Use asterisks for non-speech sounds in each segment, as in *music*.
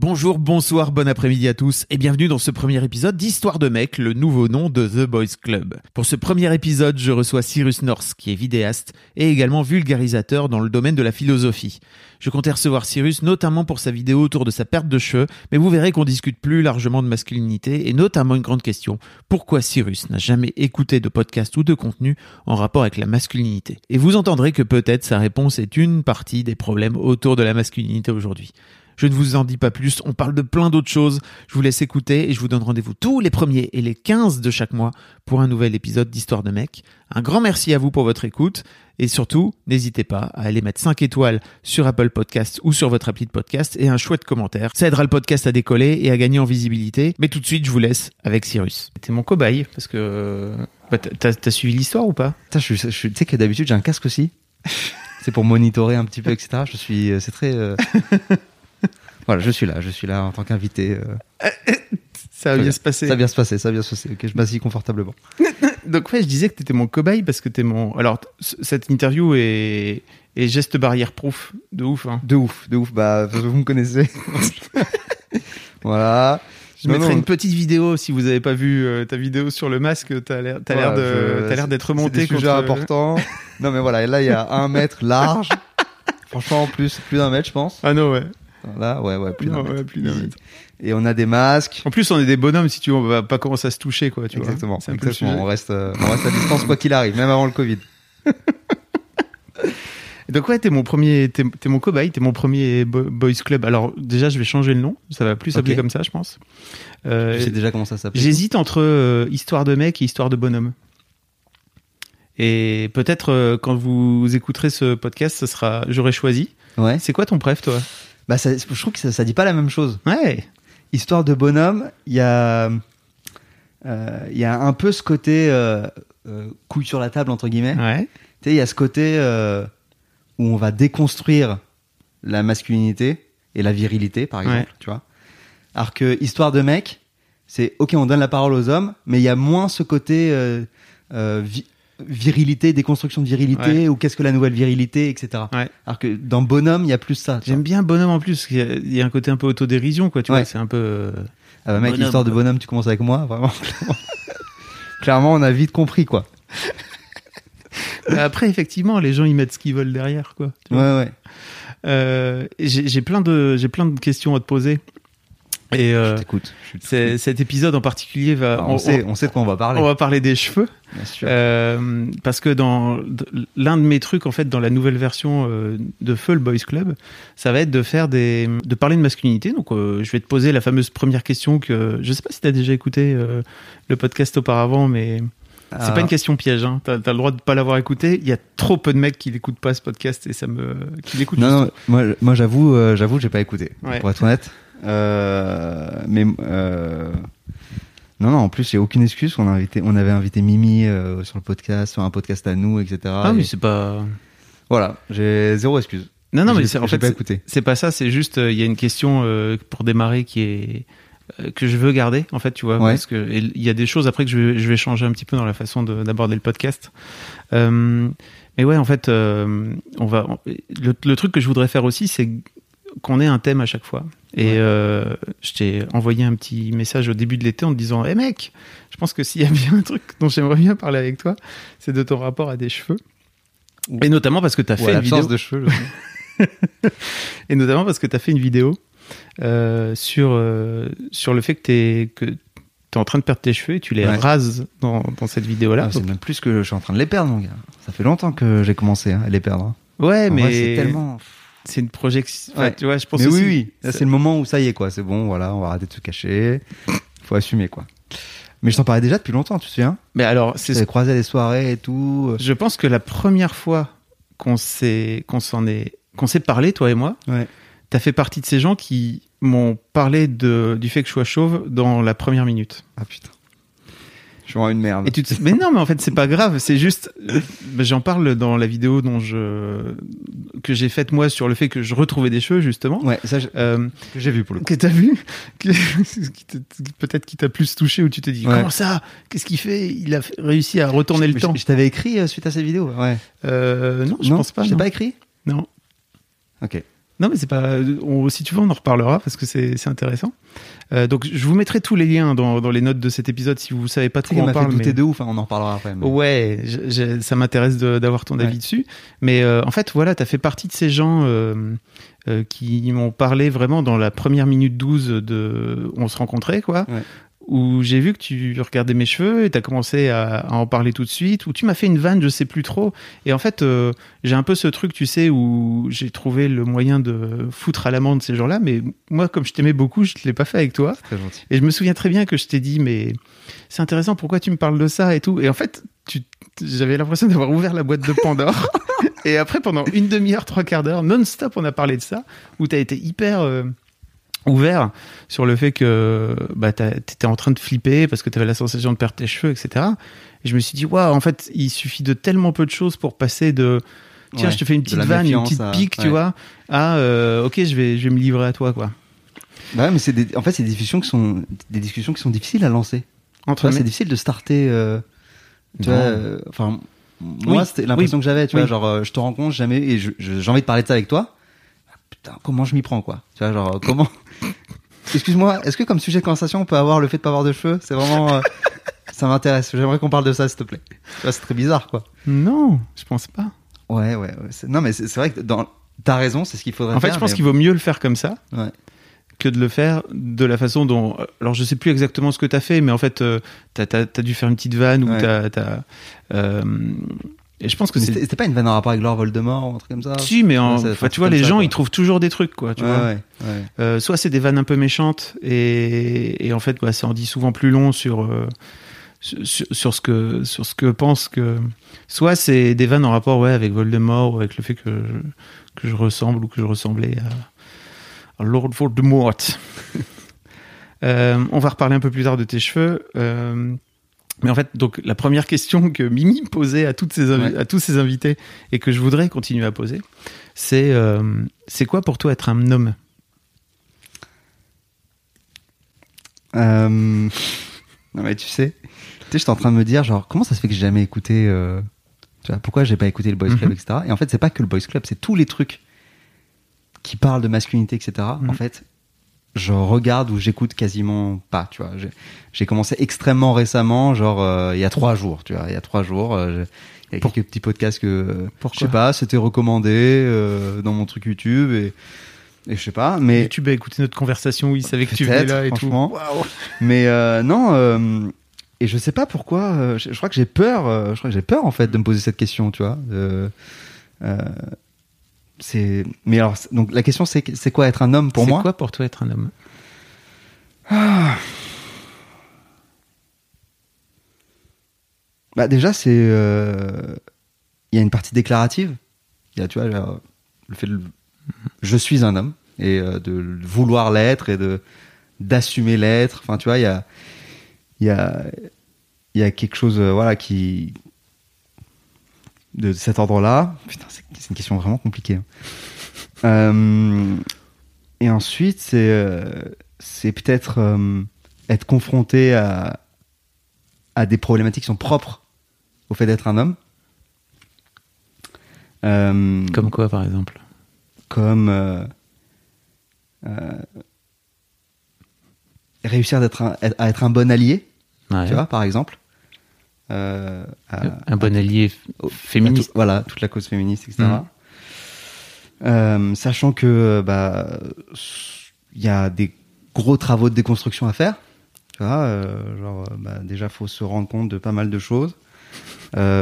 Bonjour, bonsoir, bon après-midi à tous et bienvenue dans ce premier épisode d'Histoire de mec, le nouveau nom de The Boys Club. Pour ce premier épisode, je reçois Cyrus North, qui est vidéaste et également vulgarisateur dans le domaine de la philosophie. Je comptais recevoir Cyrus notamment pour sa vidéo autour de sa perte de cheveux, mais vous verrez qu'on discute plus largement de masculinité et notamment une grande question, pourquoi Cyrus n'a jamais écouté de podcast ou de contenu en rapport avec la masculinité? Et vous entendrez que peut-être sa réponse est une partie des problèmes autour de la masculinité aujourd'hui. Je ne vous en dis pas plus, on parle de plein d'autres choses. Je vous laisse écouter et je vous donne rendez-vous tous les premiers et les 15 de chaque mois pour un nouvel épisode d'Histoire de mec. Un grand merci à vous pour votre écoute et surtout, n'hésitez pas à aller mettre 5 étoiles sur Apple Podcast ou sur votre appli de podcast et un chouette commentaire. Ça aidera le podcast à décoller et à gagner en visibilité. Mais tout de suite, je vous laisse avec Cyrus. T'es mon cobaye parce que bah, t'as, t'as suivi l'histoire ou pas? Putain, je, je, je- tu sais que d'habitude j'ai un casque aussi. *laughs* c'est pour monitorer un petit peu, etc. Je suis, euh, c'est très. euh, *laughs* voilà, je suis là, je suis là en tant qu'invité. euh, Ça va bien bien. se passer. Ça va bien se passer, ça va bien se passer. Ok, je m'assis confortablement. *laughs* Donc ouais, je disais que t'étais mon cobaye parce que t'es mon. Alors cette interview est, est geste barrière proof de ouf. Hein. De ouf, de ouf. Bah, vous me connaissez. *laughs* voilà. Je Non, mettrai non. une petite vidéo si vous avez pas vu euh, ta vidéo sur le masque. T'as l'air, t'as l'air Voilà, de, je- t'as l'air d'être c'est remonté des sujets contre- importants. non, mais voilà, et là il y a un mètre large. *laughs* Franchement, en plus, plus d'un mètre, je pense. Ah non ouais. Là, ouais, ouais, plus d'un mètre. ouais, plus d'un Easy. mètre. Et on a des masques. En plus, on est des bonhommes si tu veux. On va pas commencer à se toucher quoi. Tu Exactement. vois. Exactement. On reste, euh, on reste à distance quoi qu'il arrive, même avant le Covid. *laughs* Donc ouais, t'es mon premier, t'es, t'es mon cobaye, t'es mon premier bo- boys club. Alors déjà, je vais changer le nom. Ça va plus s'appeler Ok. comme ça, je pense. Euh, Tu sais déjà comment ça s'appelle. J'hésite entre euh, histoire de mec et histoire de bonhomme. Et peut-être euh, quand vous écouterez ce podcast, ce sera j'aurais choisi. Ouais. C'est quoi ton préf, toi? Bah, ça, je trouve que ça, ça dit pas la même chose. Ouais. Histoire de bonhomme, il y a, euh, il y a un peu ce côté euh, euh, couille sur la table entre guillemets. Ouais. Tu sais, il y a ce côté euh, où on va déconstruire la masculinité et la virilité, par exemple, Ouais. tu vois. Alors que histoire de mec, c'est ok, on donne la parole aux hommes, mais il y a moins ce côté vi- virilité, déconstruction de virilité, ou qu'est-ce que la nouvelle virilité, etc. Ouais. Alors que dans bonhomme, il y a plus ça. J'aime bien bonhomme en plus. Il y, a, il y a un côté un peu autodérision, quoi. Tu Ouais. vois, c'est un peu. euh, Ah bah mec, Bonhomme, histoire de bonhomme, tu commences avec moi, vraiment. Clairement, *laughs* Clairement, on a vite compris, quoi. Mais Après, effectivement, les gens ils mettent ce qu'ils veulent derrière, quoi. Tu vois. Ouais, ouais. Euh, j'ai j'ai plein de j'ai plein de questions à te poser. Et euh, je cet épisode en particulier va. on, sait, on sait de quoi on va parler. on va parler des cheveux. Bien sûr. Euh, parce que dans l'un de mes trucs en fait dans la nouvelle version euh, de Feu le Boys Club, ça va être de faire des de parler de masculinité. Donc euh, je vais te poser la fameuse première question que je sais pas si tu as déjà écouté le podcast auparavant mais c'est Ah. pas une question piège hein. Tu as, le droit de pas l'avoir écouté, il y a trop peu de mecs qui l'écoutent pas ce podcast et ça me qui l'écoutent Non, non, moi, moi j'avoue, euh, j'avoue, j'ai pas écouté. Ouais. Pour être honnête. Euh, mais euh, non, non. En plus, j'ai aucune excuse. On a invité, on avait invité Mimi euh, sur le podcast, sur un podcast à nous, etc. Ah Et mais c'est pas voilà, j'ai zéro excuse. Non non mais c'est en fait pas c'est- pas ça, c'est juste euh, il y a une question euh, pour démarrer qui est que je veux garder en fait tu vois Ouais. parce que il y a des choses après que je vais, je vais changer un petit peu dans la façon de- d'aborder le podcast mais ouais en fait on va le truc que je voudrais faire aussi c'est qu'on ait un thème à chaque fois et Ouais. euh, je t'ai envoyé un petit message au début de l'été en te disant hé mec je pense que s'il y a bien un truc dont j'aimerais bien parler avec toi c'est de ton rapport à des cheveux et notamment parce que tu as Ou fait une vidéo de cheveux. *laughs* et notamment parce que tu as fait une vidéo euh, sur, euh, sur le fait que tu es, que en train de perdre tes cheveux et tu les Ouais. rases dans, dans cette vidéo-là. Ah, c'est même plus que je suis en train de les perdre, mon gars. Ça fait longtemps que j'ai commencé hein, à les perdre. hein. ouais, En mais c'est tellement. C'est une projection. enfin, Ouais. tu vois, je pense Mais oui, oui. Là, c'est le moment où ça y est, quoi. C'est bon, voilà, on va arrêter de se cacher. Faut assumer, quoi. Mais je t'en parlais déjà depuis longtemps, tu te souviens? Mais alors, c'est C'est croisé des soirées et tout. Je pense que la première fois qu'on s'est qu'on s'en est qu'on s'est parlé, toi et moi, Ouais. t'as fait partie de ces gens qui m'ont parlé de, du fait que je sois chauve dans la première minute. Ah putain. Je suis vraiment une merde. Et tu te... Mais non, mais en fait, c'est pas grave. C'est juste, j'en parle dans la vidéo dont je que j'ai faite moi sur le fait que je retrouvais des cheveux justement. Ouais, ça, je- Euh, que j'ai vu pour le coup. que t'as vu, que... *laughs* peut-être qui t'a plus touché où tu te dis Ouais. comment ça, qu'est-ce qu'il fait? Il a réussi à retourner le temps. Je, t'avais écrit euh, suite à cette vidéo. Ouais. Euh, non, je non, pense pas. Je t'ai pas écrit? Non. Ok. Non, mais c'est pas. on- si tu veux, on en reparlera parce que c'est c'est intéressant. Euh, donc, je vous mettrai tous les liens dans, dans les notes de cet épisode si vous savez pas trop en m'a fait parle. douter mais- de ouf, hein, on en reparlera après. mais- Ouais, je- je- ça m'intéresse d'avoir ton Ouais. avis dessus. Mais euh, en fait, voilà, tu as fait partie de ces gens euh, euh, qui m'ont parlé vraiment dans la première minute 12 de on se rencontrait, quoi. Ouais. Où j'ai vu que tu regardais mes cheveux et tu as commencé à, à en parler tout de suite. Où tu m'as fait une vanne, je sais plus trop. Et en fait, euh, j'ai un peu ce truc, tu sais, où j'ai trouvé le moyen de foutre à l'amende ces gens-là. Mais moi, comme je t'aimais beaucoup, je ne l'ai pas fait avec toi. Très gentil. Et je me souviens très bien que je t'ai dit, mais c'est intéressant, pourquoi tu me parles de ça et tout. Et en fait, j'avais l'impression d'avoir ouvert la boîte de Pandore. *laughs* et après, pendant une demi-heure, trois quarts d'heure, non-stop, on a parlé de ça, où tu as été hyper euh, ouvert sur le fait que bah, tu étais en train de flipper parce que tu avais la sensation de perdre tes cheveux, etc. Et je me suis dit, waouh, en fait, il suffit de tellement peu de choses pour passer de. Tiens, Ouais, je te fais une petite vanne, une petite à- pique, tu ouais. vois, à euh, ok, je vais, je vais me livrer à toi, quoi. Bah ouais, mais c'est des- en fait, c'est des discussions qui sont des discussions qui sont difficiles à lancer. Entre c'est difficile de starter. euh, tu vois, euh, enfin, moi, Oui, c'était l'impression oui, que j'avais. Tu oui. vois, genre, euh, je te rencontre jamais et j'ai envie de parler de ça avec toi. Ah, Putain, comment je m'y prends, quoi Tu vois, genre, comment Excuse-moi, est-ce que comme sujet de conversation, on peut avoir le fait de pas avoir de cheveux? C'est vraiment. euh, *laughs* ça m'intéresse. J'aimerais qu'on parle de ça, s'il te plaît. C'est très bizarre, quoi. Non, je pense pas. Ouais, ouais. ouais. Non, mais c'est vrai que dans. T'as raison, c'est ce qu'il faudrait En fait, faire. je pense mais- qu'il vaut mieux le faire comme ça Ouais. que de le faire de la façon dont. Alors, je sais plus exactement ce que tu as fait, mais en fait, euh, t'as as, dû faire une petite vanne ou Ouais. t'as. t'as, euh, et je pense que c'est. C'était pas une vanne en rapport avec Lord Voldemort ou un truc comme ça Si, mais en- Ouais, ça- tu vois, les ça, gens, quoi. ils trouvent toujours des trucs, quoi. Tu ouais, vois. ouais. Euh, soit c'est des vannes un peu méchantes et, et en fait, bah, ça en dit souvent plus long sur, euh, sur, sur ce que, sur ce que pense que. Soit c'est des vannes en rapport ouais, avec Voldemort ou avec le fait que je, que je ressemble ou que je ressemblais à, à Lord Voldemort. *laughs* Euh, on va reparler un peu plus tard de tes cheveux. Mais en fait, donc la première question que Mimi posait à, toutes ses invi- Ouais. à tous ses invités et que je voudrais continuer à poser, c'est euh, c'est quoi pour toi être un homme Euh, *laughs* Non mais tu sais, tu sais, j'étais en train de me dire genre comment ça se fait que j'ai jamais écouté, euh, tu vois, pourquoi j'ai pas écouté le Boys Club, Mhm. etc. Et en fait c'est pas que le Boys Club, c'est tous les trucs qui parlent de masculinité, etc. Mhm. En fait, je regarde ou j'écoute quasiment pas, tu vois. J'ai- commencé extrêmement récemment, genre euh, il y a trois jours, tu vois, il y a trois jours. euh, j'ai- il y a Pour- quelques petits podcasts que euh, je sais pas, c'était recommandé euh, dans mon truc YouTube et, et je sais pas, mais YouTube a écouté notre conversation où il savait que tu Peut-être, là et tout. Waouh. Mais euh, non, euh, et je sais pas pourquoi. euh, je, je crois que j'ai peur. euh, je crois que j'ai peur en fait de me poser cette question, tu vois. euh, c'est. Mais alors, c'est- donc la question c'est c'est quoi être un homme pour C'est moi? quoi pour toi être un homme? Bah déjà c'est. euh, Il y a une partie déclarative. Il y a tu vois genre, le fait de je suis un homme et euh, de vouloir l'être et de d'assumer l'être. Enfin tu vois il y a il y a il y a quelque chose euh, voilà qui de cet ordre-là. Putain c'est une question vraiment compliquée. hein. Euh, et ensuite c'est euh, peut-être euh, être confronté à à des problématiques qui sont propres au fait d'être un homme. Euh, Comme quoi, par exemple? comme réussir à être un bon allié, Ouais. tu vois, par exemple. Euh, à- Un bon allié féministe. tout- voilà, toute la cause féministe, etc. Mhm. Euh, sachant que bah il y a des gros travaux de déconstruction à faire. Tu vois, euh, genre bah, déjà faut se rendre compte de pas mal de choses.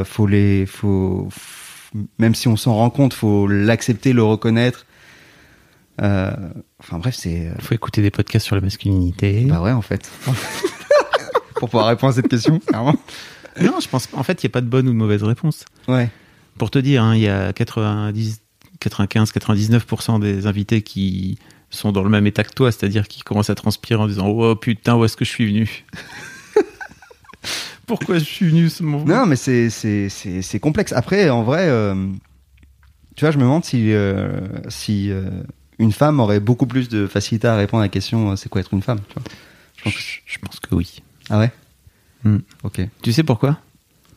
Faut les, faut, même si on s'en rend compte, faut l'accepter, le reconnaître. Enfin bref, c'est Il faut écouter des podcasts sur la masculinité. bah ouais en fait. *laughs* Pour pouvoir répondre à cette question, clairement. *laughs* Non, je pense. En fait, il n'y a pas de bonne ou de mauvaise réponse. Ouais. Pour te dire, hein, il y a 90, 95-99% des invités qui sont dans le même état que toi, c'est-à-dire qui commencent à transpirer en disant Oh putain, où est-ce que je suis venu? *laughs* Pourquoi je suis venu ce moment? Non, mais c'est, c'est, c'est, c'est complexe. Après, en vrai, euh, tu vois, je me demande si, euh, si euh, une femme aurait beaucoup plus de facilité à répondre à la question c'est quoi être une femme tu vois? je, pense, je pense que oui. Ah ouais? Hmm. Ok. Tu sais pourquoi?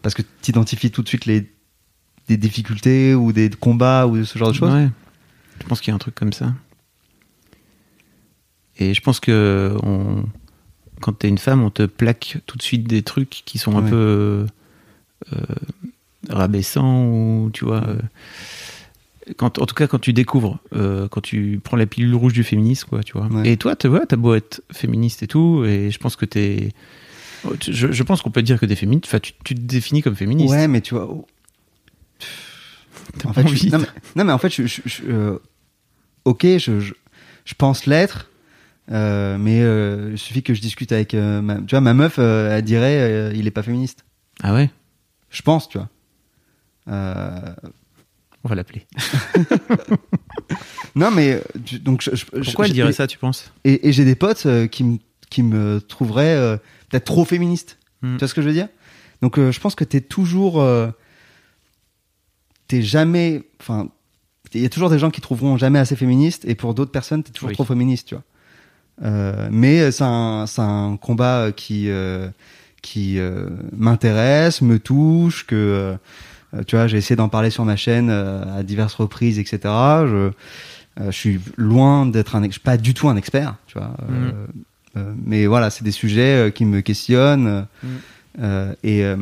Parce que tu identifies tout de suite les, des difficultés ou des combats ou ce genre de choses? Ouais. Je pense qu'il y a un truc comme ça. Et je pense que on... quand t'es une femme, on te plaque tout de suite des trucs qui sont un Ouais. peu euh, rabaissants ou tu vois. euh, Quand, en tout cas, quand tu découvres, euh, quand tu prends la pilule rouge du féminisme, quoi, tu vois. Ouais. Et toi, tu vois, t'as beau être féministe et tout, et je pense que t'es. Je, je pense qu'on peut dire que t'es féministe. Enfin, tu, tu te définis comme féministe. Ouais, mais tu vois. oh, En fait, je- non, mais, non, mais en fait, je, je- je- euh, ok, je, pense l'être, euh, mais euh, il suffit que je discute avec ma, tu vois, ma meuf, elle dirait, il est pas féministe. Ah ouais? Je pense, tu vois. On va l'appeler. *laughs* non, mais tu- donc Pourquoi je- elle dirait ça, tu penses? Et, et j'ai des potes qui me qui me trouveraient peut-être trop féministes. Hmm. Tu vois ce que je veux dire? Donc euh, je pense que t'es toujours, euh, t'es jamais, enfin, il y a toujours des gens qui trouveront jamais assez féministe, et pour d'autres personnes, t'es toujours Oui. trop féministe, tu vois. Euh, mais c'est un, c'est un combat qui euh, qui euh, m'intéresse, me touche, que euh, tu vois, j'ai essayé d'en parler sur ma chaîne euh, à diverses reprises, etc. Je, euh, je suis loin d'être un, je suis pas du tout un expert, tu vois. euh, euh, mais voilà, c'est des sujets euh, qui me questionnent. euh, euh, et euh,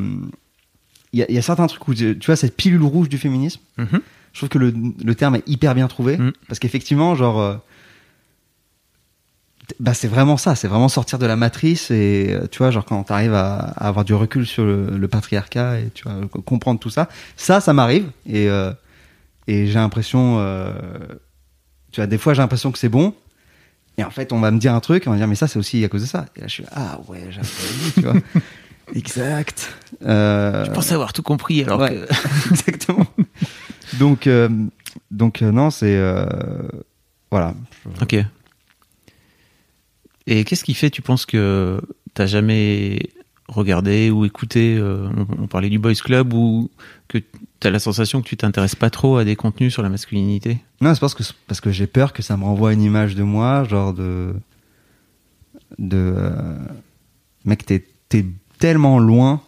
il y, a, il y a certains trucs où, tu vois, cette pilule rouge du féminisme, Mhm. je trouve que le, le terme est hyper bien trouvé. Mhm. Parce qu'effectivement, genre. euh, bah, c'est vraiment ça, c'est vraiment sortir de la matrice et euh, tu vois, genre quand t'arrives à, à avoir du recul sur le, le patriarcat et tu vois, co- comprendre tout ça, ça, ça m'arrive et, euh, et j'ai l'impression, euh, tu vois, des fois j'ai l'impression que c'est bon et en fait on va me dire un truc, on va me dire mais ça c'est aussi à cause de ça. Et là je suis ah ouais, j'avais tu vois. *laughs* exact. Euh, Je pense avoir tout compris alors Ouais. que. *laughs* Exactement. donc, euh, donc euh, non, c'est voilà. Ok. Et qu'est-ce qui fait, tu penses que t'as jamais regardé ou écouté, on, on parlait du Boys Club, ou que t'as la sensation que tu t'intéresses pas trop à des contenus sur la masculinité? Non, c'est parce que parce que j'ai peur que ça me renvoie une image de moi, genre de de euh, mec, t'es t'es tellement loin,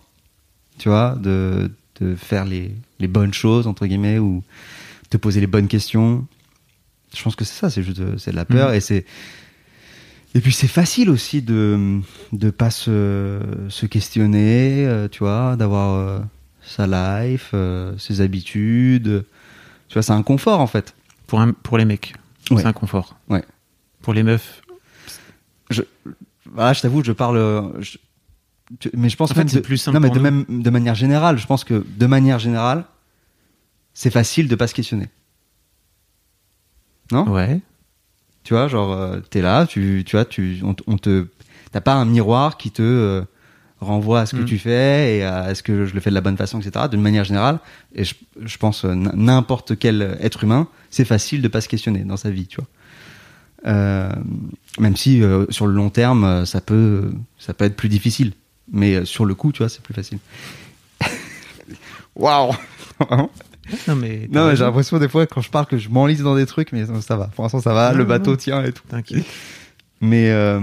tu vois, de de faire les les bonnes choses entre guillemets ou te poser les bonnes questions. Je pense que c'est ça, c'est juste de- c'est de la peur Mhm. et c'est et puis c'est facile aussi de de pas se, se questionner, euh, tu vois, d'avoir euh, sa life, euh, ses habitudes. Tu vois, c'est un confort en fait. pour, un, pour les mecs Ouais. C'est un confort. Ouais. Pour les meufs, Voilà, je t'avoue, je parle. euh, je- tu- mais je pense En fait, même c'est de- plus simple Non, mais de même de manière générale, je pense que de manière générale, c'est facile de pas se questionner. Non? Ouais. Tu vois, genre, euh, t'es là, tu, tu vois, tu, on, on te, t'as pas un miroir qui te euh, renvoie à ce que Mm. tu fais et à est-ce que je le fais de la bonne façon, etc. D'une manière générale, et je, je pense euh, n'importe quel être humain, c'est facile de pas se questionner dans sa vie, tu vois. Euh, même si euh, sur le long terme, euh, ça peut, ça peut être plus difficile, mais euh, sur le coup, tu vois, c'est plus facile. *laughs* Waouh. Non, mais. t'as Non, mais j'ai l'impression des fois quand je parle que je m'enlise dans des trucs, mais ça va. Pour l'instant, ça va. Non, le bateau non. tient et tout. T'inquiète. Mais euh,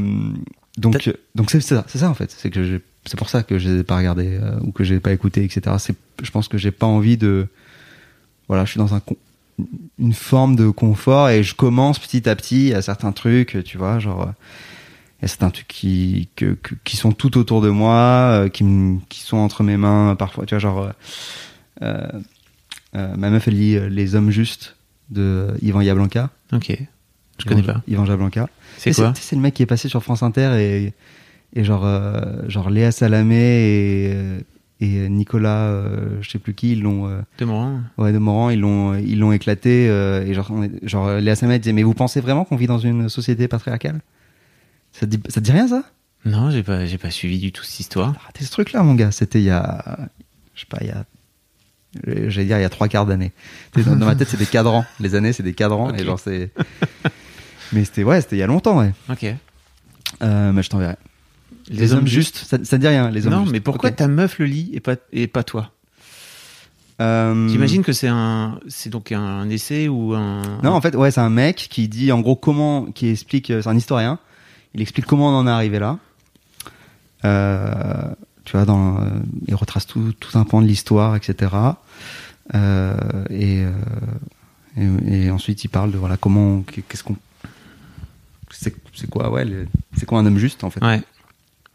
donc, euh, donc c'est ça, c'est ça en fait. C'est que j'ai- c'est pour ça que je les ai pas regardés euh, ou que j'ai pas écouté, etc. C'est, je pense que j'ai pas envie de. Voilà, je suis dans un une forme de confort et je commence petit à petit à certains trucs, tu vois, genre. euh, Il y a certains trucs qui, que, que- qui sont tout autour de moi, euh, qui, sont entre mes mains parfois, tu vois, genre. euh, ma meuf, elle lit Les Hommes Justes de Yvan Yablanca. Ok. Je connais Yvan- pas. Yvan Yablanca. C'est quoi? C'est le mec qui est passé sur France Inter et, et genre, euh, genre Léa Salamé et, euh, et Nicolas, euh, je sais plus qui, ils l'ont, euh, De Morin ouais, de Morand, ils l'ont, ils l'ont éclaté. euh, et genre, on est- genre, Léa Salamé disait, mais vous pensez vraiment qu'on vit dans une société patriarcale? Ça te, dit, ça te dit rien ça? Non, j'ai pas, j'ai pas suivi du tout cette histoire. T'as raté ce truc-là, mon gars. C'était il y a, je sais pas, il y a J'allais dire il y a trois quarts d'année. Dans, dans ma tête, c'est des cadrans. Les années, c'est des cadrans. Et genre, c'est. Mais c'était, ouais, c'était il y a longtemps, ouais. Ok. Mais je t'enverrai. Les, hommes justes, ça, ça te dit rien, les hommes Non, justes. mais pourquoi ta meuf le lit et pas, et pas toi? Euh, J'imagine que c'est un, c'est donc un essai ou un. Non, en fait, ouais, c'est un mec qui dit en gros comment, qui explique, euh, c'est un historien. Il explique comment on en est arrivé là. Euh, tu vois, dans, euh, il retrace tout, tout un pan de l'histoire, etc. Et, et, et ensuite, il parle de voilà comment, qu'est-ce qu'on, c'est, quoi, ouais, c'est quoi un homme juste en fait? Ouais.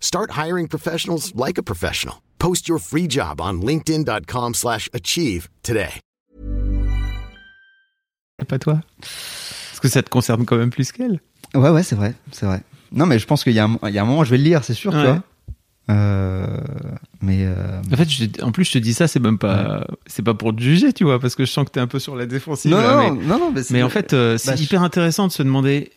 Start hiring professionals like a professional. Post your free job on linkedin.com/achieve slash achieve today. Pas toi Parce que ça te concerne quand même plus qu'elle. Ouais, ouais, c'est vrai, c'est vrai. Non, mais je pense qu'il y, a un- il y a un moment, je vais le lire, c'est sûr, Ouais. tu vois. Euh, mais euh, En fait, je en plus, je te dis ça, c'est même pas, c'est pas pour te juger, tu vois, parce que je sens que t'es un peu sur la défensive. non, là, non, mais, non, non, mais, c'est- mais en fait, euh, c'est bah, je- hyper intéressant de se demander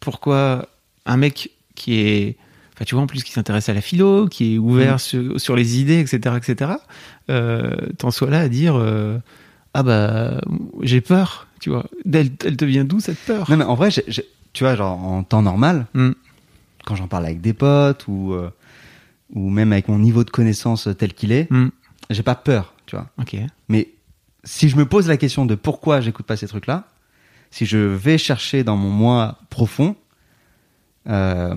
pourquoi un mec qui est, enfin, tu vois, en plus, qui s'intéresse à la philo, qui est ouvert Mm. sur, sur les idées, etc., etc., euh, t'en sois là à dire, euh, ah bah, j'ai peur, tu vois. Elle, elle te vient d'où cette peur? Non, mais en vrai, tu vois, genre en temps normal, Mm. quand j'en parle avec des potes ou, euh, ou même avec mon niveau de connaissance tel qu'il est, Hmm, j'ai pas peur, tu vois. Ok. Mais si je me pose la question de pourquoi j'écoute pas ces trucs-là, si je vais chercher dans mon moi profond, euh,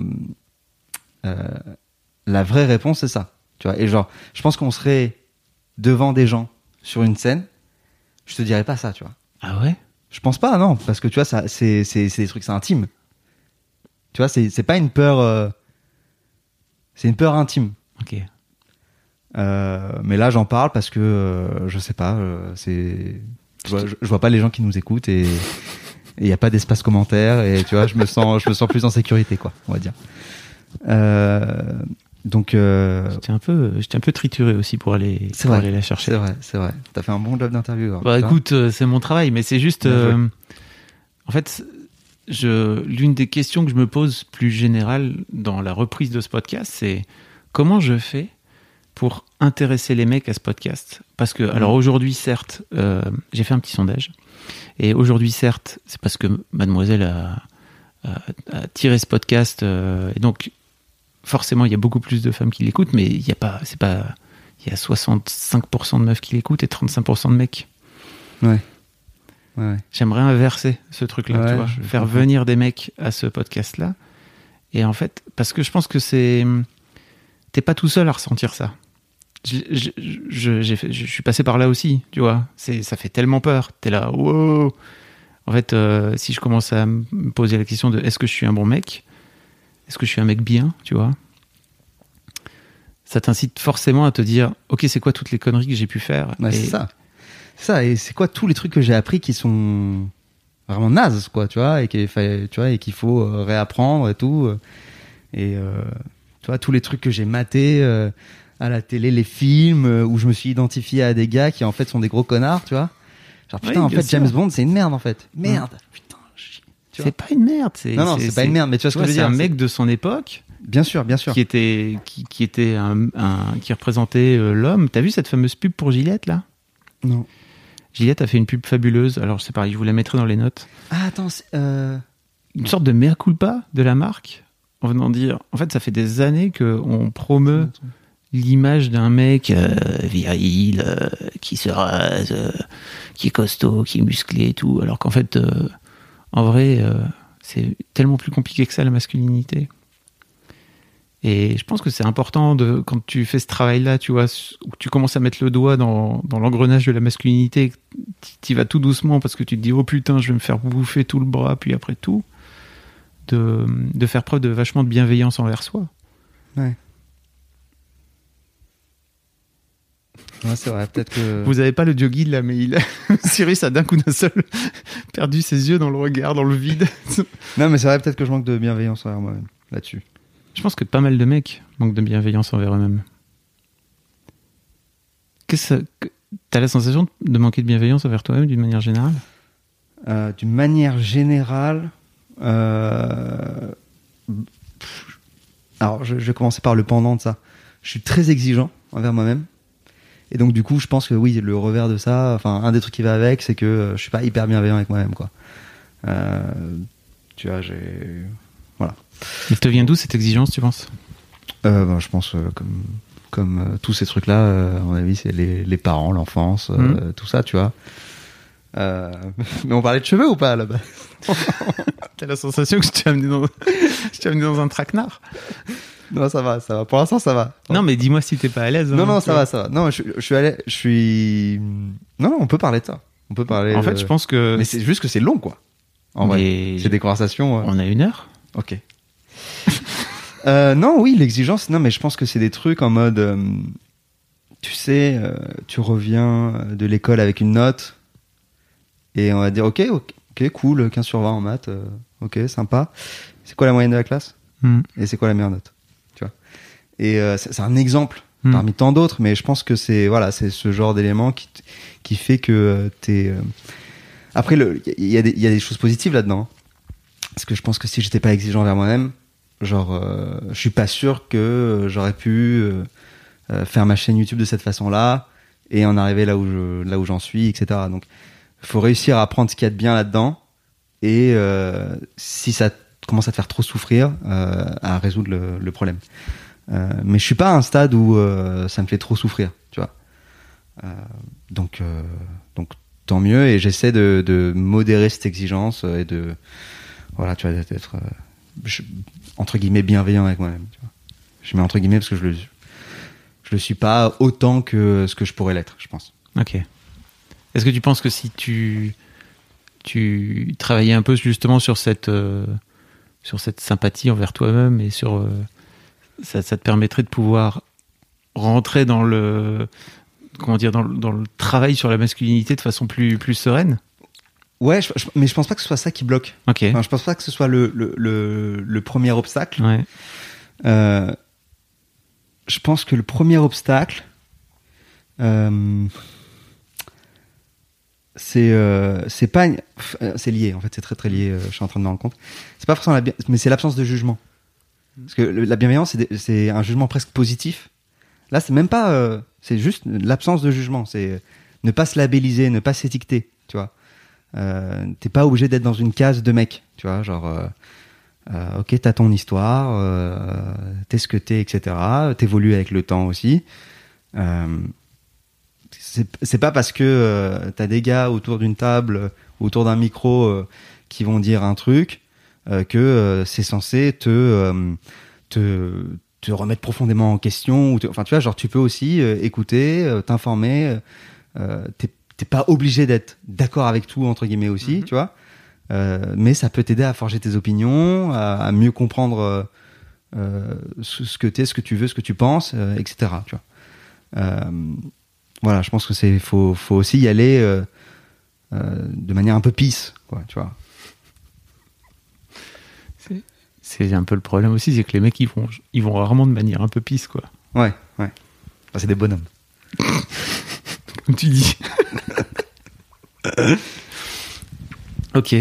la vraie réponse c'est ça, tu vois. Et genre, je pense qu'on serait devant des gens sur une scène, je te dirais pas ça, tu vois. Ah ouais? Je pense pas, non, parce que tu vois, ça, c'est, c'est, c'est des trucs, c'est intime. Tu vois, c'est, c'est pas une peur, euh, c'est une peur intime. Ok. Euh, mais là, j'en parle parce que euh, je sais pas, euh, c'est, je vois, je, je vois pas les gens qui nous écoutent et il y a pas d'espace commentaire et tu vois, je me sens, je me sens plus en sécurité, quoi, on va dire. Euh, donc, euh, J'étais un peu, j'étais un peu trituré aussi pour aller, pour vrai, aller la chercher. c'est vrai, c'est vrai. T'as fait un bon job d'interview. Bah écoute, euh, c'est mon travail, mais c'est juste. Euh, en fait, je, l'une des questions que je me pose plus générale dans la reprise de ce podcast, c'est comment je fais pour intéresser les mecs à ce podcast? Parce que, alors aujourd'hui, certes, euh, j'ai fait un petit sondage. Et aujourd'hui, certes, c'est parce que mademoiselle a, a- a tiré ce podcast. et donc, forcément, il y a beaucoup plus de femmes qui l'écoutent, mais il y a pas, c'est pas. Il y a 65% de meufs qui l'écoutent et 35% de mecs. Ouais. Ouais, ouais. J'aimerais inverser ce truc-là, Ouais, tu vois, faire comprends. venir des mecs à ce podcast-là. Et en fait, parce que je pense que c'est, t'es pas tout seul à ressentir ça. Je, je, je- je suis passé par là aussi, tu vois. C'est, ça fait tellement peur. T'es là, wow. En fait, euh, si je commence à me poser la question de est-ce que je suis un bon mec, est-ce que je suis un mec bien, tu vois, ça t'incite forcément à te dire, ok, c'est quoi toutes les conneries que j'ai pu faire? Et- c'est ça. Ça. Et c'est quoi tous les trucs que j'ai appris qui sont vraiment nazes, quoi, tu vois, et qu'il fa- tu vois, et qu'il faut euh, réapprendre et tout. euh. Et euh, tu vois, tous les trucs que j'ai matés euh, à la télé, les films où je me suis identifié à des gars qui en fait sont des gros connards, tu vois. Genre putain, Oui, en fait, James. Bond, c'est une merde en fait. Merde. Putain. C'est pas une merde. C'est, Non, non, c'est pas une merde, mais tu vois ce que je veux c'est dire, un c'est- mec de son époque Bien sûr, bien sûr. qui était, qui, qui était un, un- qui représentait euh, l'homme. T'as vu cette fameuse pub pour Gillette là? Non. Gillette a fait une pub fabuleuse. Alors c'est pareil, je vous la mettrai dans les notes. Ah attends, euh... Une sorte de mea culpa de la marque en venant dire. En fait, ça fait des années que on promeut l'image d'un mec euh, viril, qui se rase, euh, qui est costaud, qui est musclé et tout. Alors qu'en fait, en vrai, euh, c'est tellement plus compliqué que ça la masculinité. Et je pense que c'est important de quand tu fais ce travail-là, tu vois, où tu commences à mettre le doigt dans, dans l'engrenage de la masculinité, tu vas tout doucement parce que tu te dis oh putain, je vais me faire bouffer tout le bras, puis après tout, de, de faire preuve de vachement de bienveillance envers soi. Ouais, c'est vrai, peut-être que. Vous avez pas le guide là, mais il... *laughs* Cyrus a d'un coup d'un seul *laughs* perdu ses yeux dans le regard, dans le vide. *laughs* Non, mais c'est vrai, peut-être que je manque de bienveillance envers moi-même là-dessus. Je pense que pas mal de mecs manquent de bienveillance envers eux-mêmes. Qu'est-ce que t'as la sensation de manquer de bienveillance envers toi-même d'une manière générale? Euh, D'une manière générale, euh, alors je, je vais commencer par le pendant de ça. Je suis très exigeant envers moi-même. Et donc, du coup, je pense que oui, le revers de ça, enfin, un des trucs qui va avec, c'est que euh, je suis pas hyper bienveillant avec moi-même, quoi. Euh, tu vois, j'ai. Voilà. Elle te vient d'où cette exigence, tu penses? Euh, ben, je pense, euh, comme, comme tous ces trucs-là, à mon avis, c'est les, les parents, l'enfance, Mhm. tout ça, tu vois. Euh, *laughs* mais on parlait de cheveux ou pas là-bas *laughs* T'as la sensation que je t'ai amené dans, je t'ai amené dans un traquenard Non, ça va, ça va. Pour l'instant, ça va. Non, mais dis-moi si t'es pas à l'aise. non, hein, non, tu ça vois. va, ça va. Non, je, je suis allé, je suis. Non, non, on peut parler de ça. On peut parler. En de- fait, je pense que. Mais c'est juste que c'est long, quoi. En vrai, c'est des conversations. euh, On a une heure Ok. *laughs* Euh, non, oui, l'exigence. Non, mais je pense que c'est des trucs en mode. euh, tu sais, tu reviens de l'école avec une note et on va dire ok, ok, cool, 15 sur 20 en maths, ok, sympa. C'est quoi la moyenne de la classe? Hmm. et c'est quoi la meilleure note? Tu Et euh, c'est un exemple Hmm. parmi tant d'autres, mais je pense que c'est voilà, c'est ce genre d'élément qui qui fait que euh, t'es. euh, Après, il y, a des- il y a des choses positives là-dedans. Parce que je pense que si j'étais pas exigeant envers moi-même, genre, euh, je suis pas sûr que euh, j'aurais pu euh, faire ma chaîne YouTube de cette façon-là et en arriver là où je, là où j'en suis, etc. Donc, faut réussir à prendre ce qu'il y a de bien là-dedans et euh, si ça commence à te faire trop souffrir, euh, à résoudre le, le problème. Euh, mais je suis pas à un stade où euh, ça me fait trop souffrir, tu vois. Euh, donc, donc tant mieux et j'essaie de, modérer cette exigence et de voilà, tu vois, d'être entre guillemets bienveillant avec moi-même. Je mets entre guillemets parce que je le je le suis pas autant que ce que je pourrais l'être, je pense. Ok. Est-ce que tu penses que si tu tu travaillais un peu justement sur cette sur cette sympathie envers toi-même et sur ça, ça te permettrait de pouvoir rentrer dans le comment dire dans le, dans le travail sur la masculinité de façon plus plus sereine? Ouais, je- je- mais je pense pas que ce soit ça qui bloque. Ok. Enfin, je pense pas que ce soit le, le, le, le premier obstacle. Ouais. Euh, je pense que le premier obstacle, euh, c'est euh, c'est pas c'est lié en fait, c'est très très lié. je suis en train de me rendre compte. C'est pas forcément la mais c'est l'absence de jugement. Parce que la bienveillance, c'est un jugement presque positif. Là, c'est même pas, euh, c'est juste l'absence de jugement. C'est ne pas se labelliser, ne pas s'étiqueter. Tu vois, euh, t'es pas obligé d'être dans une case de mec. Tu vois, genre. euh, euh, ok, t'as ton histoire, euh, t'es ce que t'es, etc. T'évolues avec le temps aussi. Euh, c'est pas parce que euh, t'as des gars autour d'une table, euh, autour d'un micro, euh, qui vont dire un truc, euh, que euh, c'est censé te, euh, te te remettre profondément en question. Ou te- enfin, tu vois, genre tu peux aussi euh, écouter, euh, t'informer. Euh, t'es t'es pas obligé d'être d'accord avec tout entre guillemets aussi, tu vois. Euh, mais ça peut t'aider à forger tes opinions, à, à mieux comprendre euh, euh, ce, ce que t'es, ce que tu veux, ce que tu penses, euh, etc. Tu vois. Euh, voilà, je pense que c'est faut, faut aussi y aller euh, euh, de manière un peu peace, quoi, tu vois. C'est un peu le problème aussi, c'est que les mecs ils vont ils vont rarement de manière un peu pisse quoi. Ouais, ouais. Enfin, c'est des bonhommes. *laughs* comme tu dis. *laughs* ok.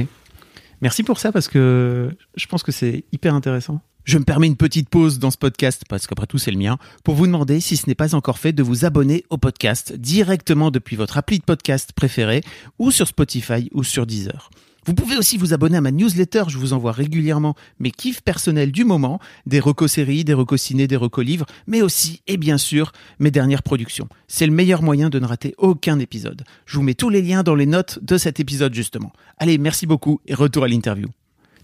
Merci pour ça parce que je pense que c'est hyper intéressant. Je me permets une petite pause dans ce podcast, parce qu'après tout c'est le mien, pour vous demander si ce n'est pas encore fait de vous abonner au podcast directement depuis votre appli de podcast préféré ou sur Spotify ou sur Deezer. Vous pouvez aussi vous abonner à ma newsletter, je vous envoie régulièrement mes kiffs personnels du moment, des recos séries, des recos ciné, des recos livres, mais aussi, et bien sûr, mes dernières productions. C'est le meilleur moyen de ne rater aucun épisode. Je vous mets tous les liens dans les notes de cet épisode justement. Allez, merci beaucoup et retour à l'interview.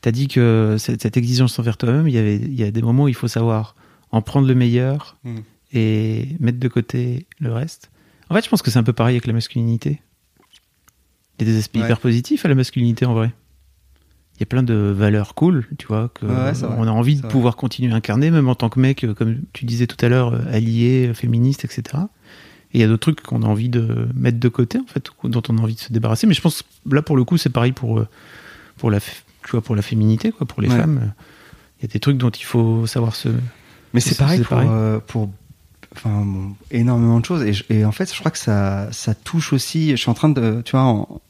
T'as dit que cette, cette exigence envers toi-même, il y avait, il y a des moments où il faut savoir en prendre le meilleur Mm. et mettre de côté le reste. En fait, je pense que c'est un peu pareil avec la masculinité. Il y a des aspects Ouais. hyper positifs à la masculinité en vrai. Il y a plein de valeurs cool, tu vois, que Ouais, ouais, c'est vrai. on a envie de vrai. pouvoir continuer à incarner, même en tant que mec, euh, comme tu disais tout à l'heure, euh, allié, euh, féministe, etc. Et il y a d'autres trucs qu'on a envie de mettre de côté, en fait, dont on a envie de se débarrasser. Mais je pense que là, pour le coup, c'est pareil pour, pour, la, tu vois, pour la féminité, quoi, pour les Ouais. femmes. Il y a des trucs dont il faut savoir se. Mais C'est- pareil pour, euh, pour enfin, bon, énormément de choses. Et, je- et en fait, je crois que ça, ça touche aussi. Je suis en train de, tu vois, en,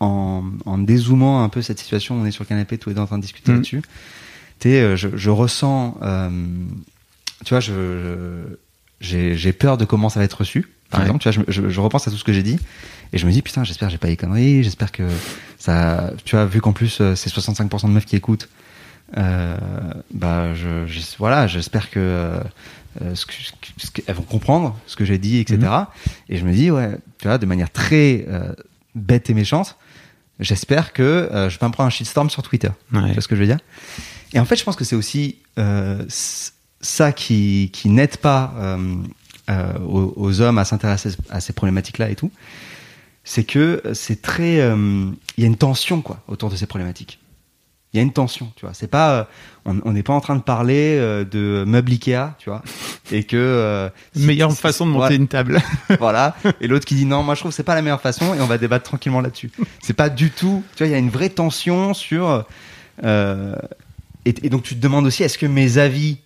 en, en dézoomant un peu cette situation, on est sur le canapé tous les deux en train de discuter Mhm. là-dessus. Tu sais, euh, je, je ressens, euh, tu vois, je, j'ai peur de comment ça va être reçu. Par Ouais. exemple, tu vois, je, je, repense à tout ce que j'ai dit et je me dis putain, j'espère que j'ai pas des conneries, j'espère que ça, tu vois, vu qu'en plus euh, c'est 65% de meufs qui écoutent, euh, bah je, je- voilà, j'espère que ce que- ce que- elles vont comprendre ce que j'ai dit, etc. Et je me dis ouais, tu vois, de manière très euh, bête et méchante, j'espère que euh, je vais pas me prendre un shitstorm sur Twitter. Ouais. Tu vois ce que je veux dire? Et en fait, je pense que c'est aussi euh, ça qui, qui n'aide pas euh, euh, aux, aux hommes à s'intéresser à ces problématiques-là et tout. C'est que c'est très. euh, Il y a une tension, quoi, autour de ces problématiques. Il y a une tension, tu vois. C'est pas. euh, on n'est pas en train de parler euh, de meubles Ikea, tu vois. Et que. euh, si- Meilleure si- façon de monter une table. *laughs* voilà. Et l'autre qui dit non, moi je trouve que c'est pas la meilleure façon et on va débattre tranquillement là-dessus. C'est pas du tout. Tu vois, il y a une vraie tension sur. euh, et, et donc tu te demandes aussi, est-ce que mes avis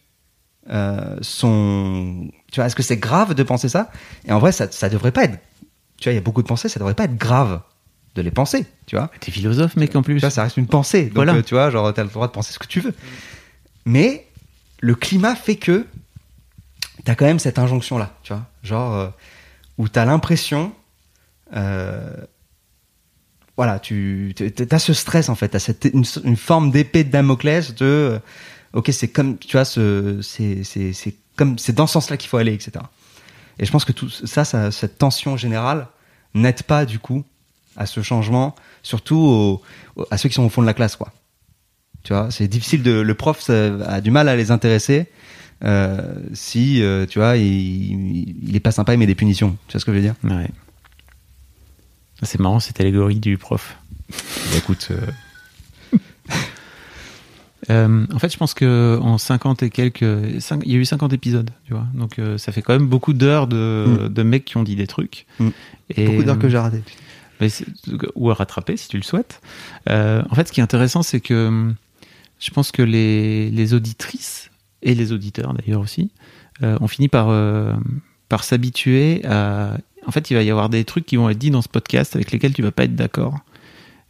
euh, sont. Tu vois, est-ce que c'est grave de penser ça? Et en vrai, ça, ça devrait pas être. Tu vois, il y a beaucoup de pensées, ça devrait pas être grave de les penser, tu vois. T'es philosophe, mec, en plus. Tu vois, ça reste une pensée. Donc, Voilà. euh, tu vois, genre, t'as le droit de penser ce que tu veux. Mais le climat fait que t'as quand même cette injonction-là, tu vois. Genre, euh, où t'as l'impression. euh, voilà, tu as ce stress, en fait. T'as cette, une, une forme d'épée de Damoclès de. euh, ok, c'est comme. Tu vois, ce, c'est c'est- c'est comme. C'est dans ce sens-là qu'il faut aller, etc. Et je pense que tout ça, ça cette tension générale n'aide pas, du coup, à ce changement, surtout aux- aux- à ceux qui sont au fond de la classe, quoi. Tu vois, c'est difficile de. Le prof ça a du mal à les intéresser euh, si, euh, tu vois, il, il, est pas sympa, il met des punitions. Tu vois ce que je veux dire? Ouais. C'est marrant cette allégorie du prof. Bah, Écoute, euh, *laughs* Euh, en fait, je pense que en 50 et quelques, cinq- il y a eu 50 épisodes, tu vois. Donc euh, ça fait quand même beaucoup d'heures de, de mecs qui ont dit des trucs. Mm. Et, beaucoup d'heures que j'ai ratées. Ou à rattraper si tu le souhaites. Euh, en fait, ce qui est intéressant, c'est que hum, je pense que les, les auditrices et les auditeurs d'ailleurs aussi euh, ont fini par euh, par s'habituer à. En fait, il va y avoir des trucs qui vont être dits dans ce podcast avec lesquels tu vas pas être d'accord.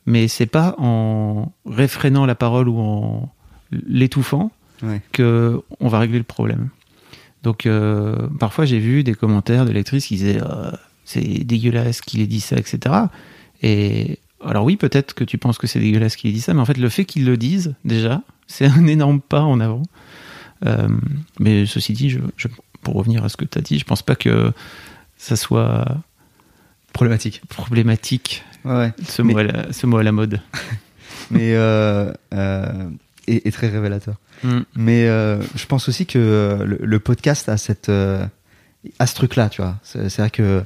Mais c'est pas en réfrénant la parole ou en l'étouffant Ouais. que on va régler le problème. Donc euh, parfois j'ai vu des commentaires de lectrices qui disaient c'est dégueulasse qu'il ait dit ça, etc. Et alors oui, peut-être que tu penses que c'est dégueulasse qu'il ait dit ça, mais en fait le fait qu'ils le disent déjà, *laughs* c'est un énorme pas en avant. Euh, mais ceci dit, je, je- pour revenir à ce que tu as dit, je pense pas que ça soit Problématique. problématique Ouais, ce, Mais- mot, à la, ce mot à la mode. *laughs* Mais. Euh, euh, et, et très révélateur. Mm. Mais euh, je pense aussi que le, le podcast a cette a ce truc là tu vois c'est vrai que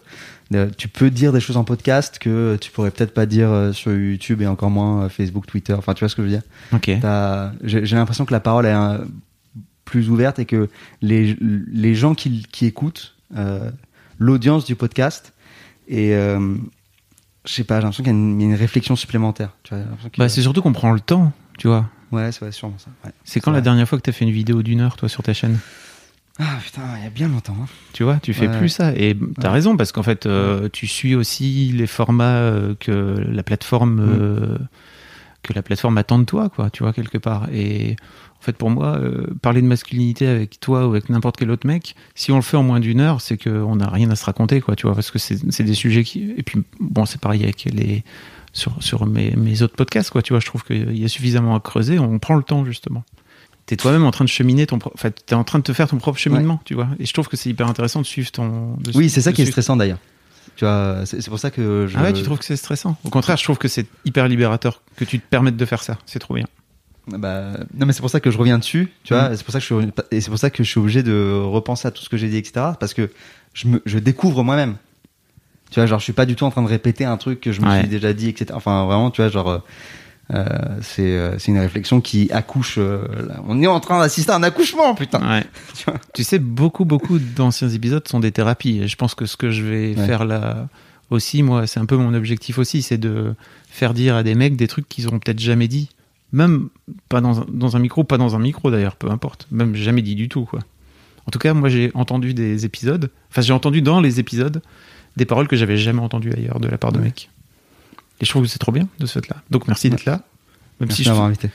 tu peux dire des choses en podcast que tu pourrais peut-être pas dire euh, sur YouTube et encore moins euh, Facebook Twitter enfin tu vois ce que je veux dire? Ok. T'as- j'ai l'impression que la parole est un- plus ouverte et que les les gens qui, qui écoutent euh, l'audience du podcast et euh, je sais pas j'ai l'impression qu'il y, a une- réflexion supplémentaire Bah, c'est surtout qu'on prend le temps, tu vois. ouais c'est ouais, sûrement ça ouais. C'est quand la dernière fois que tu as fait une vidéo d'une heure, toi, sur ta chaîne? Ah putain il y a bien longtemps hein. Tu vois, tu fais Ouais. plus ça. Et t'as Ouais. raison, parce qu'en fait, euh, tu suis aussi les formats euh, que la plateforme Mm. euh, que la plateforme attend de toi, quoi, tu vois, quelque part. Et en fait, pour moi, euh, parler de masculinité avec toi ou avec n'importe quel autre mec, si on le fait en moins d'une heure, c'est qu'on n'a rien à se raconter, quoi, tu vois, parce que c'est c'est des sujets qui. Et puis, bon, c'est pareil avec les. Sur, sur mes, mes autres podcasts, quoi, tu vois, je trouve qu'il y a suffisamment à creuser, on prend le temps, justement. T'es toi-même en train de cheminer ton. Enfin, t'es en train de te faire ton propre cheminement, tu vois. Et je trouve que c'est hyper intéressant de suivre ton. de- Oui, c'est ça qui est stressant d'ailleurs. Tu vois, c'est pour ça que je. Ah ouais, tu trouves que c'est stressant? Au contraire, je trouve que c'est hyper libérateur que tu te permettes de faire ça. C'est trop bien. Bah, non, mais c'est pour ça que je reviens dessus, tu vois. Mm. C'est pour ça que je suis, et c'est pour ça que je suis obligé de repenser à tout ce que j'ai dit, etc. Parce que je me, je découvre moi-même. Tu vois, genre, je suis pas du tout en train de répéter un truc que je me Ouais. suis déjà dit, etc. Enfin, vraiment, tu vois, genre, Euh, c'est euh, c'est une réflexion qui accouche. euh, on est en train d'assister à un accouchement, putain. Ouais. *laughs* Tu vois Tu sais, beaucoup, beaucoup d'anciens épisodes sont des thérapies. Et je pense que ce que je vais Ouais. faire là aussi, moi, c'est un peu mon objectif aussi, c'est de faire dire à des mecs des trucs qu'ils auront peut-être jamais dit. Même pas dans un, dans un micro, pas dans un micro d'ailleurs, peu importe. Même jamais dit du tout, quoi. En tout cas, moi, j'ai entendu des épisodes, enfin, j'ai entendu dans les épisodes des paroles que j'avais jamais entendues ailleurs de la part de Ouais. mecs. Et je trouve que c'est trop bien de ce fait-là. Donc, merci d'être là. Même Merci si je, d'avoir invité.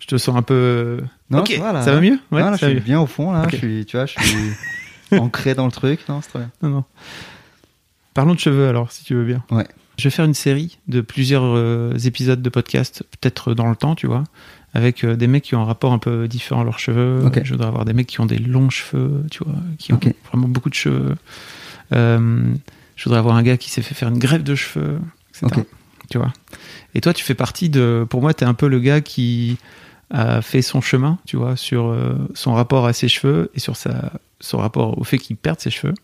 je te sens un peu. Non, ça va, là. ça va mieux? Ouais, là, ça je va suis mieux. bien au fond là. Je suis, tu vois, je suis *laughs* ancré dans le truc. Non, c'est très bien. Non, non. Parlons de cheveux alors, si tu veux bien. Ouais. Je vais faire une série de plusieurs euh, épisodes de podcast, peut-être dans le temps, tu vois, avec euh, des mecs qui ont un rapport un peu différent à leurs cheveux. Ok. Je voudrais avoir des mecs qui ont des longs cheveux, tu vois, qui ont vraiment beaucoup de cheveux. Euh, je voudrais avoir un gars qui s'est fait faire une greffe de cheveux, etc. Ok. Tu vois. Et toi, tu fais partie de. Pour moi, tu es un peu le gars qui a fait son chemin, tu vois, sur euh, son rapport à ses cheveux et sur sa, son rapport au fait qu'il perde ses cheveux.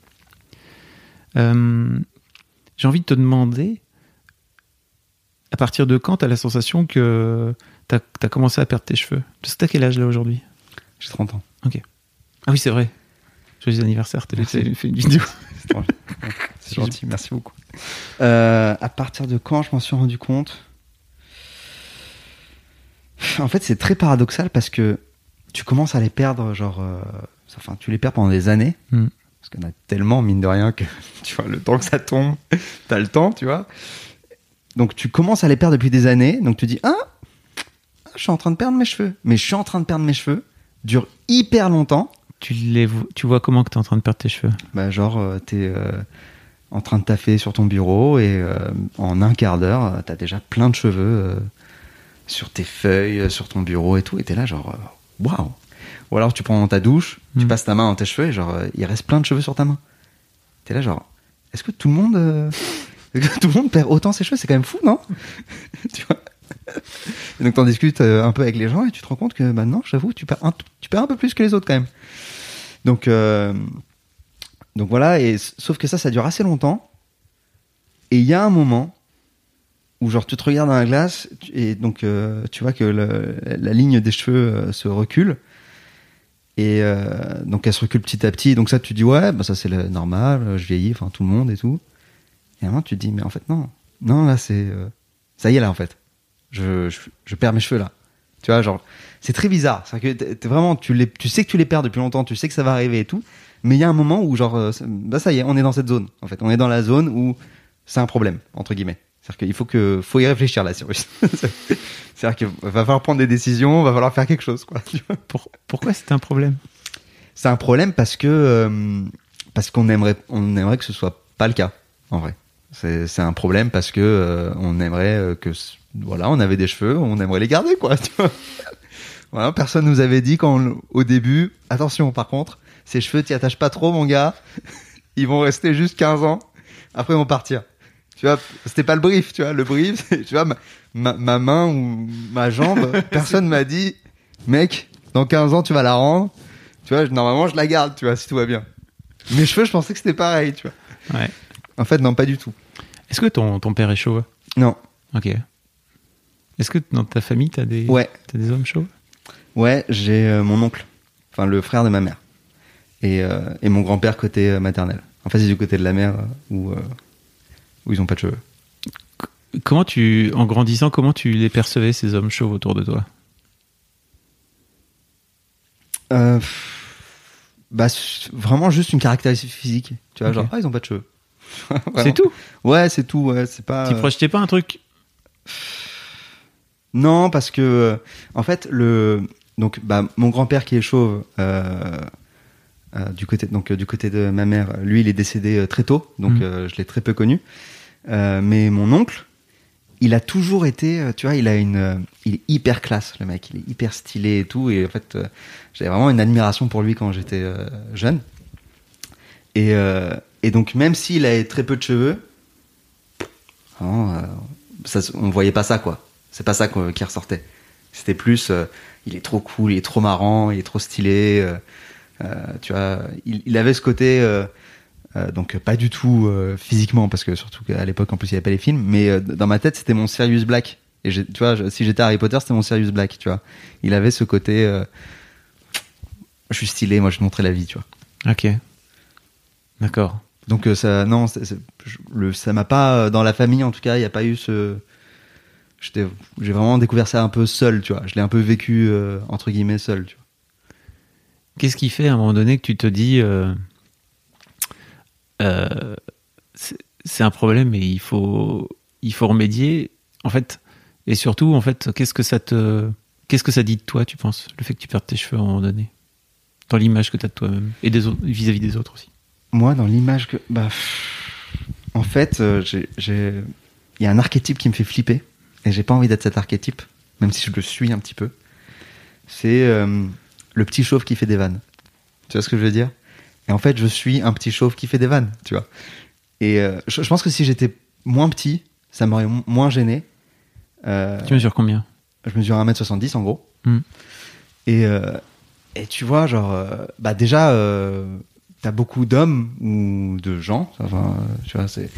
Euh, J'ai envie de te demander, à partir de quand tu as la sensation que tu as, commencé à perdre tes cheveux? Parce que quel âge là aujourd'hui? J'ai 30 ans. Ah oui, c'est vrai. Joyeux anniversaire, t'as Merci. fait une vidéo. *laughs* C'est gentil. Merci beaucoup. Euh, à partir de quand je m'en suis rendu compte? En fait, c'est très paradoxal parce que tu commences à les perdre, genre, euh, enfin, tu les perds pendant des années. Mm. Parce qu'il y en a tellement, mine de rien, que *laughs* tu vois, le temps que ça tombe, *laughs* t'as le temps, tu vois. Donc, tu commences à les perdre depuis des années. Donc, tu dis, ah, je suis en train de perdre mes cheveux. Mais je suis en train de perdre mes cheveux. Dure hyper longtemps. Tu, les, tu vois comment que tu es en train de perdre tes cheveux? Bah, genre, euh, t'es euh, en train de taffer sur ton bureau et euh, en un quart d'heure, euh, t'as déjà plein de cheveux sur tes feuilles, sur ton bureau et tout. Et t'es là, genre, waouh! Ou alors tu prends ta douche, tu Mm. passes ta main dans tes cheveux et genre, il reste plein de cheveux sur ta main. T'es là, genre, est-ce que tout le monde. *laughs* tout le monde perd autant ses cheveux? C'est quand même fou, non? *laughs* tu vois? Et donc t'en discutes euh, un peu avec les gens et tu te rends compte que maintenant, j'avoue, tu perds un, peu plus que les autres quand même. Donc, euh, donc voilà, et sauf que ça, ça dure assez longtemps. Et il y a un moment où genre tu te regardes dans la glace et donc euh, tu vois que la ligne des cheveux euh, se recule. Et euh, donc elle se recule petit à petit. Donc ça, tu dis ouais, bah ça c'est normal, je vieillis, enfin tout le monde et tout. Et à un moment, tu te dis mais en fait non, non là c'est ça y est là en fait, je, je, je perds mes cheveux là. Tu vois genre c'est très bizarre. C'est que t'es- t'es vraiment tu les, tu sais que tu les perds depuis longtemps, tu sais que ça va arriver et tout. Mais il y a un moment où genre euh, ça- bah ça y est, on est dans cette zone en fait, on est dans la zone où c'est un problème entre guillemets. C'est-à-dire qu'il faut que faut y réfléchir là, Cyrus. *laughs* C'est-à-dire qu'il va falloir prendre des décisions, va falloir faire quelque chose quoi. Pour- Pourquoi c'est un problème? C'est un problème parce que euh, parce qu'on aimerait on aimerait que ce soit pas le cas en vrai. C'est c'est un problème parce que euh, on aimerait que voilà on avait des cheveux, on aimerait les garder quoi. *laughs* Tu vois voilà, personne nous avait dit quand on- au début attention par contre ces cheveux t'y attaches pas trop mon gars, *laughs* ils vont rester juste 15 ans, après ils vont partir. Tu vois, c'était pas le brief, tu vois. Le brief, *laughs* tu vois, ma, ma, ma main ou ma jambe, personne m'a dit, mec, dans 15 ans, tu vas la rendre. Tu vois, normalement, je la garde, tu vois, si tout va bien. Mes cheveux, je pensais que c'était pareil, tu vois. Ouais. En fait, non, pas du tout. Est-ce que ton, ton père est chauve Non. Ok. Est-ce que dans ta famille, t'as des, Ouais. t'as des hommes chauves Ouais, j'ai euh, mon oncle, enfin le frère de ma mère, et, euh, et mon grand-père côté euh, maternel. En fait, c'est du côté de la mère où, où ils ont pas de cheveux. Comment tu, en grandissant, comment tu les percevais ces hommes chauves autour de toi? Euh, bah, vraiment juste une caractéristique physique. Tu vois, genre, ah, ils ont pas de cheveux. *laughs* C'est tout? Ouais, c'est tout. Ouais, c'est pas. Tu projetais pas un truc? Non, parce que euh, en fait, le donc bah, mon grand-père qui est chauve euh, euh, du côté donc du côté de ma mère, lui, il est décédé très tôt, donc euh, je l'ai très peu connu. Euh, mais mon oncle, il a toujours été, tu vois, il a une, il est hyper classe, le mec, il est hyper stylé et tout, et en fait, euh, j'avais vraiment une admiration pour lui quand j'étais euh, jeune. Et euh, et donc même s'il avait très peu de cheveux, vraiment, euh, ça, on voyait pas ça quoi. C'est pas ça qui ressortait. C'était plus, euh, il est trop cool, il est trop marrant, il est trop stylé. euh, euh, tu vois, il, il avait ce côté, donc pas du tout physiquement, parce que surtout qu'à l'époque en plus il n'y avait pas les films, mais dans ma tête c'était mon Sirius Black Et tu vois, si j'étais Harry Potter, c'était mon Sirius Black, tu vois. Il avait ce côté, je suis stylé, moi je te montrais la vie, tu vois. Ok. D'accord. Donc ça, non, le, ça m'a pas dans la famille en tout cas, il n'y a pas eu ce. J'ai vraiment découvert ça un peu seul, tu vois. Je l'ai un peu vécu euh, entre guillemets seul, tu vois. Qu'est-ce qui fait à un moment donné que tu te dis euh, euh, c'est un problème et il faut il faut remédier en fait? Et surtout en fait qu'est-ce que ça te qu'est-ce que ça dit de toi tu penses le fait que tu perdes tes cheveux à un moment donné? Dans l'image que tu as de toi-même et vis-à-vis des autres aussi Moi, dans l'image que, bah, pff, en fait, j'ai- il y a un archétype qui me fait flipper et j'ai pas envie d'être cet archétype, même si je le suis un petit peu. C'est euh, le petit chauve qui fait des vannes. Tu vois ce que je veux dire? Et en fait, je suis un petit chauve qui fait des vannes, tu vois. Et euh, je, je pense que si j'étais moins petit, ça m'aurait mo- moins gêné. Euh, tu mesures combien? je mesure 1m70 en gros. Hmm. Et, et tu vois, genre, bah déjà, t'as beaucoup d'hommes ou de gens, enfin, tu vois, c'est.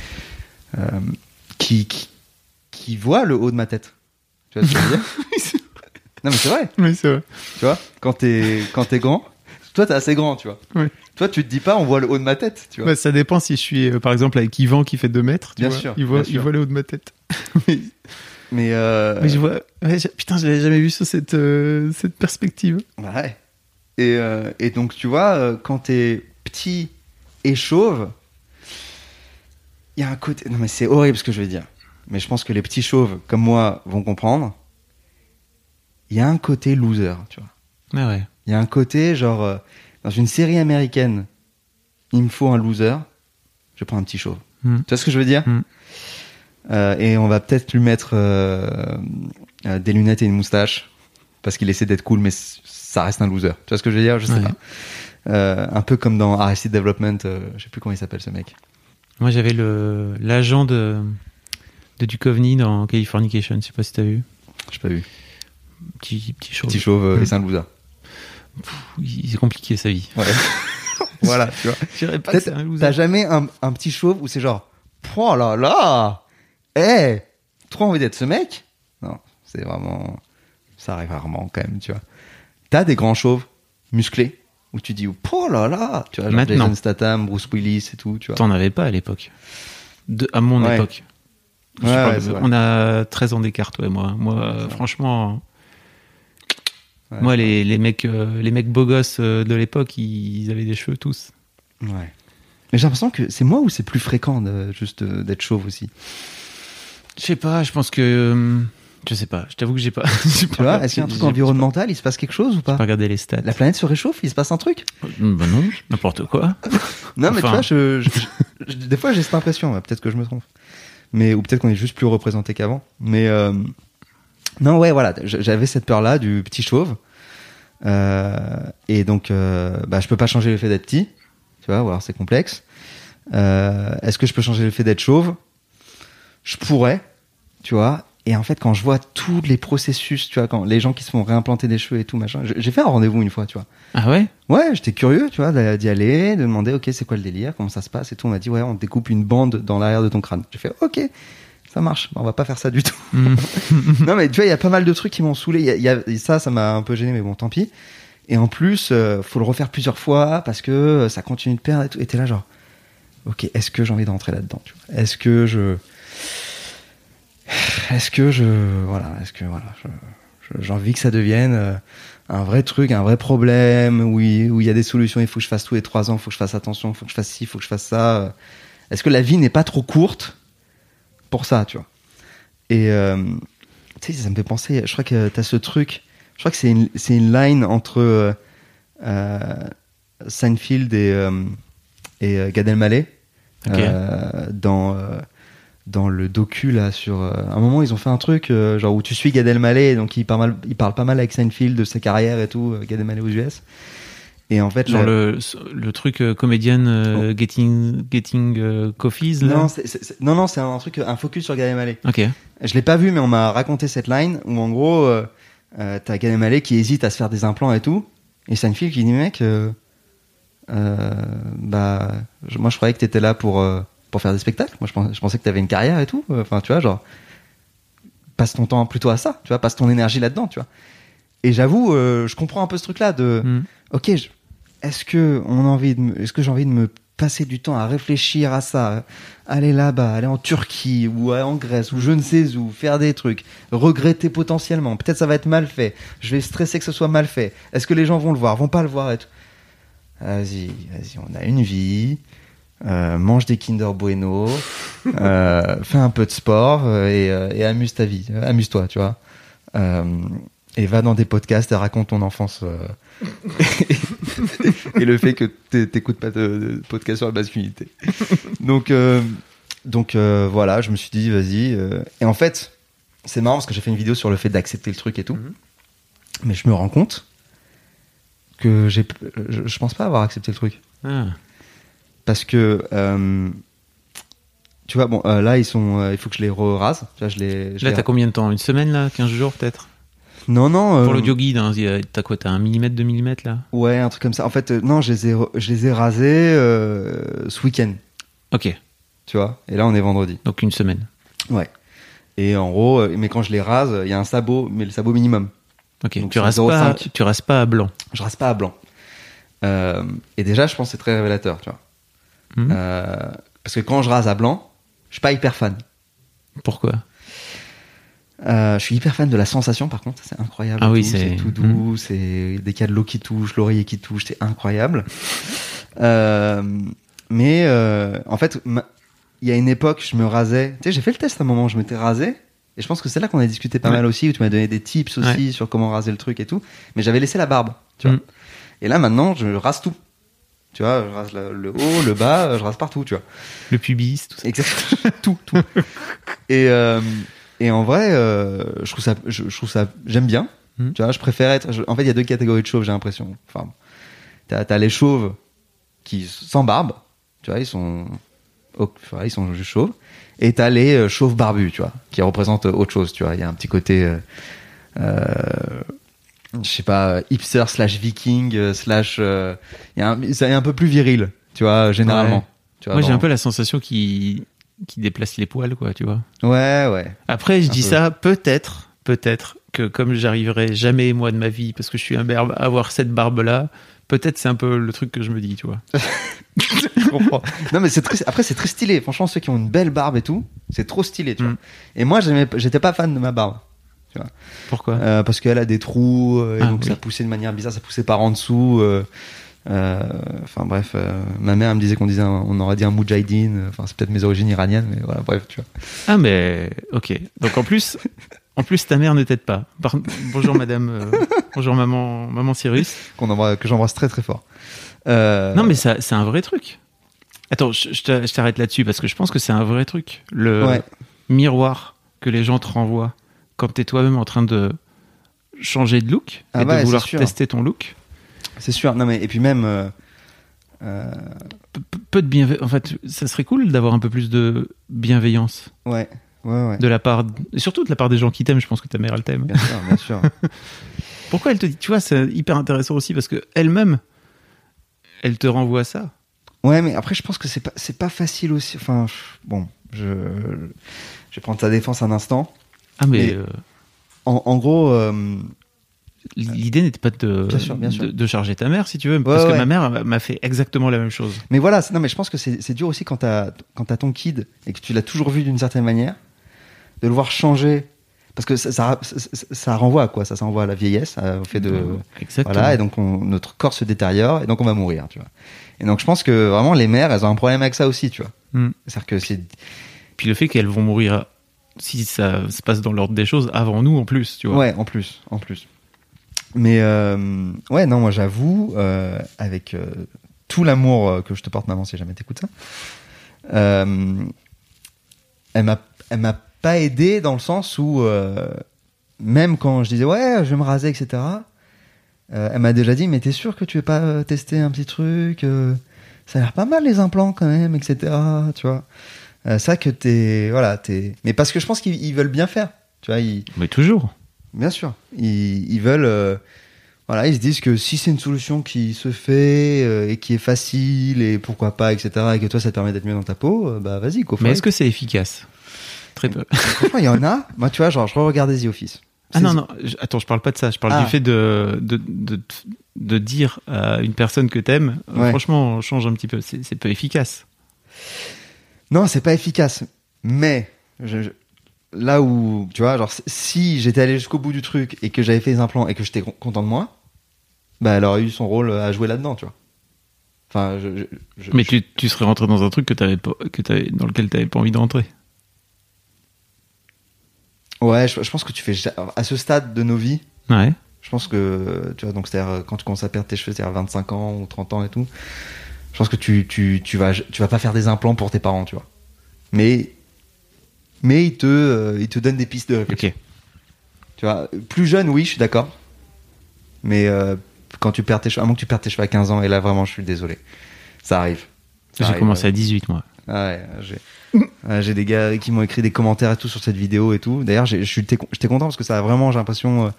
qui, qui, qui voient le haut de ma tête. Tu vois ce que je veux dire *laughs* Non, mais c'est vrai, oui c'est vrai tu vois, quand t'es quand t'es grand, toi t'es assez grand, tu vois. Ouais. Toi, tu te dis pas, on voit le haut de ma tête, tu vois. Ouais, ça dépend si je suis euh, par exemple avec Yvan qui fait 2 mètres tu Bien vois, sûr, il voit bien il sûr. voit le haut de ma tête *laughs* mais, Mais, euh, mais je vois ouais, putain je l'avais jamais vu sous cette euh, cette perspective Bah ouais. Et, et donc, tu vois, quand t'es petit et chauve, il y a un côté. Non, mais c'est horrible ce que je vais dire. Mais je pense que les petits chauves, comme moi, vont comprendre. Il y a un côté loser, tu vois. ah ouais Il y a un côté, genre, euh, dans une série américaine, il me faut un loser, je prends un petit chauve. Hmm. Tu vois ce que je veux dire Hmm. Euh, Et on va peut-être lui mettre euh, des lunettes et une moustache, parce qu'il essaie d'être cool, mais ça reste un loser. Tu vois ce que je veux dire? Je sais Ouais. pas. Un peu comme dans Arrested Development, je sais plus comment il s'appelle ce mec. Moi, j'avais le l'agent de de Duchovny dans Californication. Je sais pas si t'as vu. J'ai pas vu. Petit petit chauve. Petit chauve euh, et loser. Il- C'est compliqué sa vie. Ouais. *laughs* voilà, tu vois. Je dirais pas que Peut-être c'est un loser. T'as jamais un, un petit chauve où c'est genre, oh là là, eh, trop envie d'être ce mec Non, c'est vraiment, ça arrive rarement quand même, tu vois. T'as des grands chauves musclés où tu dis, oh là là, tu vois, genre Maintenant. Jason Statham, Bruce Willis et tout, tu vois. T'en avais pas à l'époque. De- À mon Ouais. époque. Ouais, ouais, de- on a 13 ans d'écart, toi et moi. Moi, franchement, moi, les, les mecs, euh, les mecs beaux gosses euh, de l'époque, ils, ils avaient des cheveux tous. Ouais. Mais j'ai l'impression que c'est moi ou c'est plus fréquent de, juste euh, d'être chauve aussi? Je sais pas, je pense que. euh, je sais pas, je t'avoue que j'ai pas. *laughs* Tu pas- vois, est-ce qu'il y a un truc environnemental Il se passe quelque chose ou J'ai pas? regardé les stats. La planète se réchauffe Il se passe un truc? Bah non, n'importe quoi. *laughs* Non, mais tu vois, je, je- je- des fois j'ai cette impression, peut-être que je me trompe. Mais, ou peut-être qu'on est juste plus représenté qu'avant. Mais euh, non, ouais, voilà, j'avais cette peur-là du petit chauve. Euh, et donc, euh, bah, je peux pas changer le fait d'être petit, tu vois, c'est complexe. Euh, Est-ce que je peux changer le fait d'être chauve? Je pourrais, tu vois. Et en fait, quand je vois tous les processus, tu vois, quand les gens qui se font réimplanter des cheveux et tout, machin, j'ai fait un rendez-vous une fois, tu vois. Ah ouais? Ouais, j'étais curieux, tu vois, d'y aller, de demander, ok, c'est quoi le délire, comment ça se passe et tout. On m'a dit, ouais, on découpe une bande dans l'arrière de ton crâne. J'ai fait, ok, ça marche, on va pas faire ça du tout. Hmm. *laughs* non, mais tu vois, il y a pas mal de trucs qui m'ont saoulé. Il y a- il y a- et ça, ça m'a un peu gêné, mais bon, tant pis. Et en plus, euh, faut le refaire plusieurs fois parce que euh, ça continue de perdre et tout. Et t'es là, genre, ok, est-ce que j'ai envie de rentrer là-dedans tu vois? Est-ce que je. Est-ce que je. Voilà, est-ce que. Voilà, j'ai envie que ça devienne. euh, un vrai truc, un vrai problème, où il, où il y a des solutions, il faut que je fasse tous les trois ans, il faut que je fasse attention, il faut que je fasse ci, il faut que je fasse ça. Est-ce que la vie n'est pas trop courte pour ça, tu vois? Et euh, tu sais, ça me fait penser, je crois que tu as ce truc, je crois que c'est une, c'est une line entre euh, euh, Seinfeld et, euh, et euh, Gad Elmaleh euh, dans, euh, dans le docu là sur euh, un moment ils ont fait un truc euh, genre où tu suis Gad Elmaleh donc il parle mal, il parle pas mal avec Seinfeld de sa carrière et tout euh, Gad Elmaleh aux US. Et en fait Genre le, le truc euh, comédienne euh, Getting, getting euh, Coffees, là non c'est- c'est- non non c'est un truc un focus sur Gad Elmaleh. Ok. je l'ai pas vu mais on m'a raconté cette line où en gros euh, euh, t'as Gad Elmaleh qui hésite à se faire des implants et tout et Seinfeld qui dit mec bah je- moi je croyais que t'étais là pour euh, pour faire des spectacles moi je pensais, je pensais que t'avais une carrière et tout enfin tu vois genre passe ton temps plutôt à ça, tu vois, passe ton énergie là-dedans, tu vois. Et j'avoue, euh, je comprends un peu ce truc-là de, Mm. ok, est-ce que on a envie de, est-ce que j'ai envie de me passer du temps à réfléchir à ça, aller là-bas, aller en Turquie ou en Grèce ou je ne sais où, faire des trucs, regretter potentiellement, peut-être ça va être mal fait, je vais stresser que ce soit mal fait, est-ce que les gens vont le voir, vont pas le voir et tout. Vas-y, vas-y, on a une vie. Euh, mange des Kinder Bueno, euh, *laughs* fais un peu de sport euh, et, et amuse ta vie, amuse-toi, tu vois. Euh, et va dans des podcasts et raconte ton enfance euh, *laughs* et le fait que t'é- t'écoutes pas de, de podcast sur la masculinité. Donc, euh, donc euh, voilà, je me suis dit vas-y. euh, et en fait, c'est marrant parce que j'ai fait une vidéo sur le fait d'accepter le truc et tout, mais je me rends compte que j'ai, je, je pense pas avoir accepté le truc Ah. Parce que euh, tu vois bon euh, là ils sont euh, il faut que je les rase vois je les je Là, les- t'as combien de temps? Une semaine, là? 15 jours, peut-être? Non non Pour l'audio guide, hein, t'as quoi T'as un millimètre, deux millimètres, là? Ouais un truc comme ça. En fait non je les ai je les ai rasés ce week-end. Ok, tu vois? Et là on est vendredi. Donc une semaine. ouais. Et en gros mais quand je les rase il y a un sabot mais le sabot minimum. Ok, Donc tu restes, pas, 0,5. tu restes pas à blanc. je rase pas à blanc. Et déjà je pense que c'est très révélateur tu vois Mhm. Euh, parce que quand je rase à blanc je suis pas hyper fan Pourquoi? Euh, je suis hyper fan de la sensation par contre, c'est incroyable. Ah oui, c'est- tout doux, c'est dès qu'il y a de l'eau qui touche, l'oreiller qui touche, c'est incroyable. Euh, mais euh, en fait, ma- il y a une époque, je me rasais. Tu sais, j'ai fait le test à un moment, je m'étais rasé. Et je pense que c'est là qu'on a discuté pas Ouais. mal aussi, où tu m'as donné des tips aussi sur comment raser le truc et tout. Mais j'avais laissé la barbe, tu vois. Mm. Et là maintenant, je rase tout. Tu vois, je rase le, le haut, le bas, je rase partout, tu vois. Le pubis, tout ça. Exactement. *laughs* tout, tout. *laughs* Et, euh, et en vrai, euh, je trouve ça, je, je trouve ça, j'aime bien. Mhm. Tu vois, je préfère être. je- en fait, il y a deux catégories de chauves, j'ai l'impression. Enfin, t'as, t'as les chauves qui sans barbe, tu vois, ils sont, enfin, ils sont juste chauves. Et t'as les euh, chauves barbus, tu vois, qui représentent autre chose, tu vois. Il y a un petit côté, euh, euh, je sais pas, hipster slash viking euh, slash, euh, il y a un, peu plus viril, tu vois, généralement. Ouais. Tu vois, Moi, j'ai un peu la sensation qui qui déplace les poils, quoi, tu vois. Ouais, ouais. Après, je Un dis peu. ça, peut-être, peut-être que comme j'arriverai jamais, moi, de ma vie, parce que je suis un berbe, à avoir cette barbe-là, peut-être c'est un peu le truc que je me dis, tu vois. *laughs* Je comprends. non, mais c'est très, après, c'est très stylé. Franchement, ceux qui ont une belle barbe et tout, c'est trop stylé, tu Mm. vois. Et moi, j'étais pas fan de ma barbe. Pourquoi? Euh, parce qu'elle a des trous, euh, et Ah, donc oui. ça poussait de manière bizarre, ça poussait par en dessous. euh, Enfin, bref, ma mère elle me disait qu'on disait, un- on aurait dit un moudjahidine. Enfin, c'est peut-être mes origines iraniennes, mais voilà, bref, tu vois. Ah, mais ok. Donc en plus, *laughs* en plus, ta mère ne t'aide pas. Par- Bonjour, madame. euh, bonjour, maman, maman Cyrus. Qu'on embrasse, que j'embrasse très très fort. Euh, Non, mais ça, c'est un vrai truc. Attends, je, je t'a- je t'arrête là-dessus parce que je pense que c'est un vrai truc. Le Ouais. miroir que les gens te renvoient quand t'es toi-même en train de changer de look Ah et de c'est vouloir tester ton look. c'est sûr. Non, mais et puis même. euh, euh, Peu- Peu de bienveillance. En fait, ça serait cool d'avoir un peu plus de bienveillance ouais, ouais, ouais. de la part, et surtout de la part des gens qui t'aiment. Je pense que ta mère elle t'aime. Bien sûr, bien sûr. *laughs* Pourquoi elle te dit Tu vois, c'est hyper intéressant aussi parce que elle-même, elle te renvoie ça. Ouais, mais après, je pense que c'est pas, c'est pas facile aussi. Enfin, bon, je, je vais prendre ta défense un instant. Ah mais, Mais- euh, En, en gros, euh, l'idée n'était pas de, Bien sûr, bien sûr. de de charger ta mère si tu veux, parce que ma mère m'a fait exactement la même chose. mais voilà, c'est- non, mais je pense que c'est c'est dur aussi quand t'as quand t'as ton kid et que tu l'as toujours vu d'une certaine manière, de le voir changer. Parce que ça, ça, ça- ça renvoie à quoi? Ça, ça renvoie à la vieillesse, à- au fait de. Exactement. Voilà, et donc on- notre corps se détériore et donc on va mourir, tu vois. Et donc je pense que vraiment les mères, elles ont un problème avec ça aussi, tu vois. Mm. C'est-à-dire que c'est. Puis le fait qu'elles vont mourir si ça se passe dans l'ordre des choses avant nous en plus, tu vois. Ouais, en plus, en plus. Mais euh, ouais, non, moi j'avoue, euh, avec euh, tout l'amour que je te porte, maman, si jamais t'écoutes ça, elle m'a, elle m'a pas aidé dans le sens où même quand je disais ouais, je vais me raser, etc. elle m'a déjà dit, mais t'es sûr que tu veux pas tester un petit truc Ça a l'air pas mal les implants quand même, etc. Tu vois Euh, Ça que t'es, voilà, t'es. Mais parce que je pense qu'ils ils veulent bien faire. Tu vois, ils, Mais toujours. Bien sûr. Ils, ils veulent. euh, voilà, ils se disent que si c'est une solution qui se fait euh, et qui est facile et pourquoi pas, etc., et que toi ça te permet d'être mieux dans ta peau, euh, bah vas-y, go Mais it. est-ce que c'est efficace? Très peu. Il y en a. Moi, tu vois, genre, je re-regardais The Office. Ah C'est- non, non, attends, je parle pas de ça. Je parle Ah. du fait de, de, de, de dire à une personne que t'aimes, Ouais. franchement, change un petit peu. C'est c'est peu efficace. Non, c'est pas efficace. Mais je- je- là où, tu vois, genre, si j'étais allé jusqu'au bout du truc et que j'avais fait les implants et que j'étais con- content de moi, bah, elle aurait eu son rôle à jouer là-dedans, tu vois. Enfin, je, Mais tu, tu serais rentré dans un truc que t'avais pas, que dans lequel t'avais pas envie d'entrer. ouais, je, pense que tu fais à ce stade de nos vies. Ouais. Je pense que, tu vois, donc c'est-à-dire euh, quand tu commences à perdre tes cheveux, c'est-à-dire 25 ans ou 30 ans et tout, je pense que tu, tu, tu, vas, tu vas pas faire des implants pour tes parents, tu vois. Mais, mais ils te, euh, ils te donnent des pistes de réflexion. Ok. Tu vois, plus jeune, oui, je suis d'accord. Mais euh, quand tu perds tes cheveux, à moins que tu perds tes cheveux à 15 ans, et là vraiment, je suis désolé. Ça arrive. J'ai commencé à 18, moi. Ah ouais, j'ai ouais, j'ai des gars qui m'ont écrit des commentaires et tout sur cette vidéo et tout. D'ailleurs, j'ai- je suis- j'étais content parce que ça a vraiment, j'ai l'impression, euh,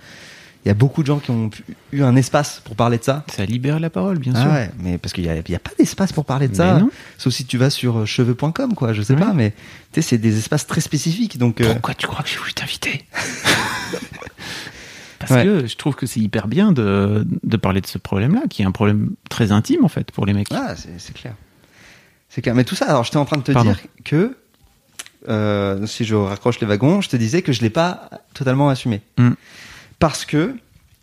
il y a beaucoup de gens qui ont eu un espace pour parler de ça. Ça libère la parole, bien Ah sûr. ouais, mais parce qu'il y a, pas d'espace pour parler de Mais ça. non. Sauf si tu vas sur euh, cheveux.com, quoi. Je sais Ouais. pas, mais tu sais, c'est des espaces très spécifiques. Donc, euh, Pourquoi tu crois que j'ai voulu t'inviter *laughs* Parce Ouais. que je trouve que c'est hyper bien de, de parler de ce problème-là, qui est un problème très intime, en fait, pour les mecs. Ah, c'est c'est clair. C'est clair. Mais tout ça, alors j'étais en train de te Pardon. dire que, euh, si je raccroche les wagons, je te disais que je l'ai pas totalement assumé. Mm. Parce que,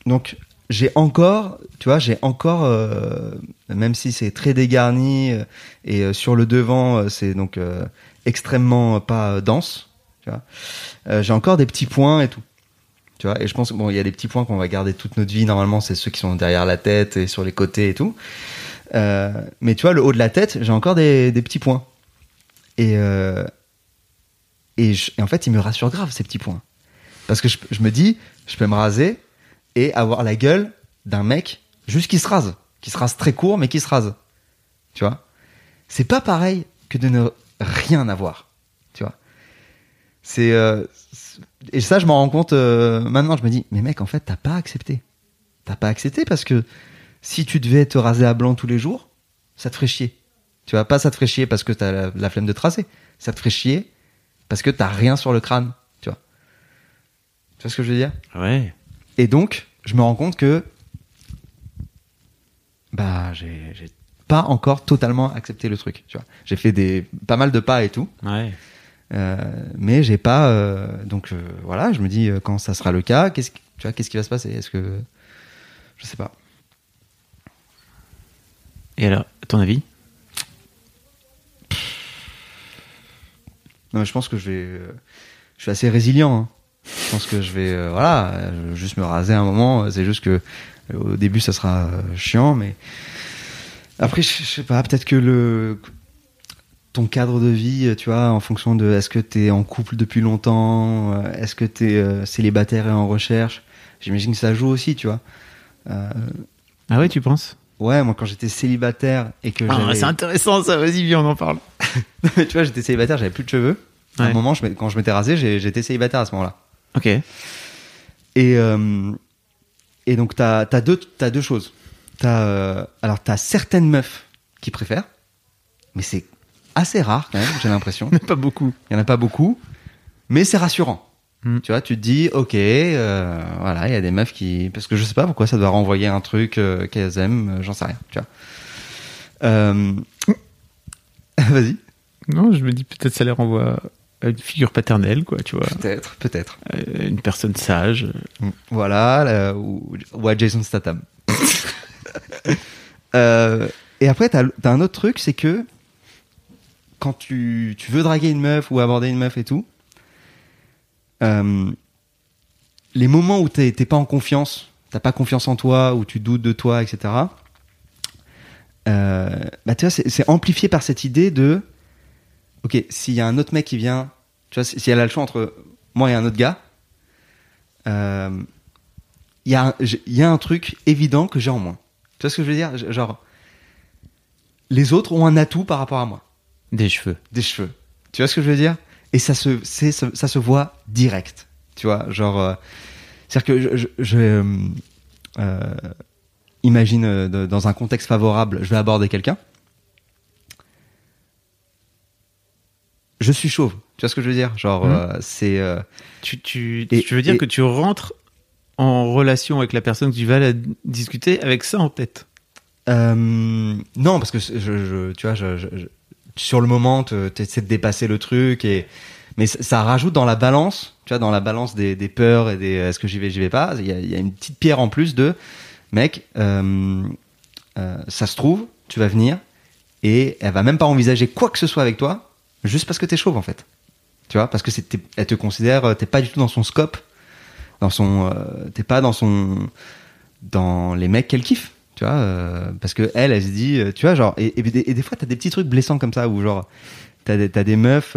donc, j'ai encore, tu vois, j'ai encore, euh, même si c'est très dégarni euh, et euh, sur le devant, c'est donc extrêmement pas dense, tu vois, j'ai encore des petits points et tout. Tu vois, et je pense bon, il y a des petits points qu'on va garder toute notre vie. Normalement, c'est ceux qui sont derrière la tête et sur les côtés et tout. Mais tu vois, le haut de la tête, j'ai encore des, petits points. Et, et en fait, ils me rassurent grave, ces petits points. Parce que je, me dis, je peux me raser et avoir la gueule d'un mec juste qui se rase. Qui se rase très court, mais qui se rase. Tu vois? C'est pas pareil que de ne rien avoir. Tu vois? C'est. euh, et ça, je m'en rends compte euh, maintenant. Je me dis, mais mec, en fait, t'as pas accepté. T'as pas accepté parce que si tu devais te raser à blanc tous les jours, ça te ferait chier. Tu vois, pas ça te ferait chier parce que t'as la, la flemme de te raser. Ça te ferait chier parce que t'as rien sur le crâne. Tu vois. Ce que je veux dire? Ouais. Et donc, je me rends compte que. Bah, j'ai j'ai pas encore totalement accepté le truc. Tu vois. J'ai fait des, pas mal de pas et tout. Ouais. Euh, mais j'ai pas euh, donc euh, voilà je me dis euh, quand ça sera le cas qu'est-ce qui- tu vois qu'est-ce qui va se passer? Est-ce que je sais pas Et alors, ton avis? Non mais je pense que je vais je suis assez résilient hein. Je pense que je vais euh, voilà euh, juste me raser un moment c'est juste que euh, au début ça sera euh, chiant mais après je je sais pas peut-être que le ton cadre de vie, tu vois, en fonction de est-ce que tu es en couple depuis longtemps, euh, est-ce que tu es célibataire et en recherche, j'imagine que ça joue aussi, tu vois. Euh, Ah ouais, tu penses? Ouais, moi quand j'étais célibataire et que Ah. C'est intéressant ça, vas-y, viens, on en parle. *laughs* tu vois, j'étais célibataire, j'avais plus de cheveux. À un moment, je quand je m'étais rasé, j'étais célibataire à ce moment-là. Ok. Et, euh, et donc, t'as as deux, t'as deux choses. T'as, euh, alors, t'as certaines meufs qui préfèrent, mais c'est assez rare quand même, j'ai l'impression. *laughs* Pas beaucoup. Il y en a pas beaucoup, mais c'est rassurant. Mm. Tu vois, tu te dis, ok, euh, voilà, il y a des meufs qui, parce que je sais pas pourquoi ça doit renvoyer un truc qu'elles aiment, j'en sais rien, tu vois. *laughs* Vas-y. Non, je me dis peut-être ça les renvoie une figure paternelle, quoi, tu vois. Peut-être, peut-être. Euh, Une personne sage. Voilà, là, ou, ou à Jason Statham. *laughs* Euh, et après, t'as as un autre truc, c'est que quand tu, tu veux draguer une meuf ou aborder une meuf et tout, euh, les moments où t'es pas en confiance, t'as pas confiance en toi, où tu doutes de toi, etc. Euh, bah tu vois, c'est amplifié par cette idée de, ok, s'il y a un autre mec qui vient, tu vois, si si elle a le choix entre moi et un autre gars, euh, il y, a un- j'ai- il y a un truc évident que j'ai en moins. Tu vois ce que je veux dire? Genre, les autres ont un atout par rapport à moi, Des cheveux. des cheveux. Tu vois ce que je veux dire? Et ça se, ça, ça se voit direct. Tu vois, genre, euh, c'est-à-dire que je, je, je, euh, imagine dans un contexte favorable, je vais aborder quelqu'un. Je suis chauve. Tu vois ce que je veux dire? Genre, Mhm. euh, c'est. euh, Tu, tu, Et- tu veux dire et- que tu rentres en relation avec la personne que tu vas la discuter avec ça en tête euh, non, parce que je, je- tu vois, je, je- sur le moment, tu essaies de dépasser le truc et. Mais ça, ça rajoute dans la balance, tu vois, dans la balance des, des peurs et des est-ce que j'y vais, j'y vais pas. Il y, y a une petite pierre en plus de mec, euh, euh, ça se trouve, tu vas venir et elle va même pas envisager quoi que ce soit avec toi, juste parce que t'es chauve en fait. Tu vois, parce que elle te considère, euh, t'es pas du tout dans son scope, dans son, euh, t'es pas dans son, dans les mecs qu'elle kiffe. Tu vois, euh, parce que elle, elle se dit, tu vois, genre, et, des- et des fois t'as des petits trucs blessants comme ça où genre, t'as des, t'as des meufs.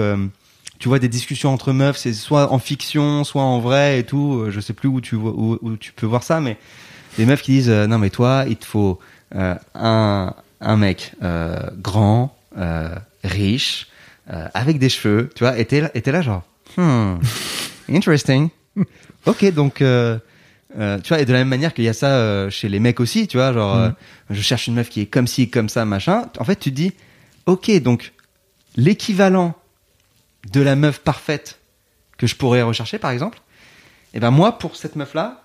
tu vois des discussions entre meufs, c'est soit en fiction, soit en vrai et tout. Je sais plus où tu où, où tu peux voir ça, mais des meufs qui disent non mais toi, il te faut un un mec grand, riche, euh, avec des cheveux, tu vois. Et t'es là, genre, hmm, *laughs* interesting. ok, donc. euh, euh, tu vois, et de la même manière qu'il y a ça euh, chez les mecs aussi, tu vois, genre, euh, je cherche une meuf qui est comme ci, comme ça, machin. En fait, tu te dis, ok, donc, l'équivalent de la meuf parfaite que je pourrais rechercher, par exemple, et ben moi, pour cette meuf-là,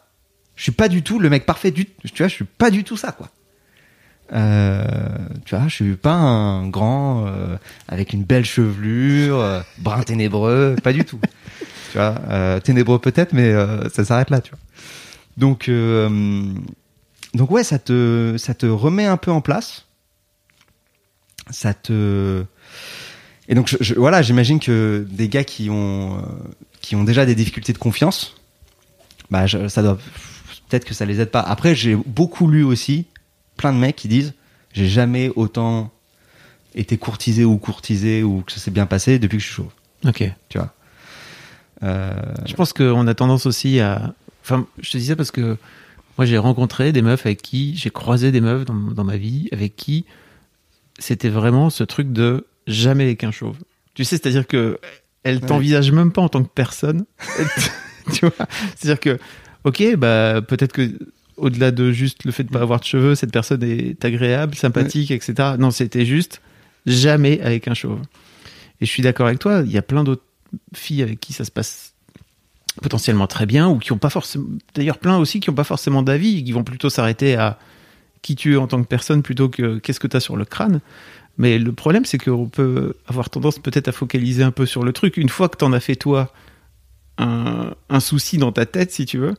je suis pas du tout le mec parfait du, tu vois, je suis pas du tout ça, quoi. Euh, tu vois, je suis pas un grand euh, avec une belle chevelure, euh, brun ténébreux, pas du tout. tu vois, euh, ténébreux peut-être, mais euh, ça s'arrête là, tu vois. Donc, euh, donc ouais, ça te, ça te remet un peu en place. Ça te, et donc je, voilà, j'imagine que des gars qui ont, qui ont déjà des difficultés de confiance, bah je- ça doit, peut-être que ça les aide pas. Après, j'ai beaucoup lu aussi plein de mecs qui disent, j'ai jamais autant été courtisé ou courtisé ou que ça s'est bien passé depuis que je suis chauve. Ok. Tu vois. Euh, Je pense qu'on a tendance aussi à. Enfin, je te dis ça parce que moi, j'ai rencontré des meufs avec qui. J'ai croisé des meufs dans, dans ma vie avec qui c'était vraiment ce truc de jamais avec un chauve. Tu sais, c'est-à-dire que elle t'envisage même pas en tant que personne. *laughs* tu vois C'est-à-dire que, ok, bah, peut-être que au-delà de juste le fait de pas avoir de cheveux, cette personne est agréable, sympathique, etc. Non, c'était juste jamais avec un chauve. Et je suis d'accord avec toi, il y a plein d'autres filles avec qui ça se passe potentiellement très bien ou qui ont pas forcément d'ailleurs plein aussi qui ont pas forcément d'avis qui vont plutôt s'arrêter à qui tu es en tant que personne plutôt que qu'est-ce que tu as sur le crâne mais le problème c'est qu'on peut avoir tendance peut-être à focaliser un peu sur le truc une fois que t'en as fait toi un, un souci dans ta tête si tu veux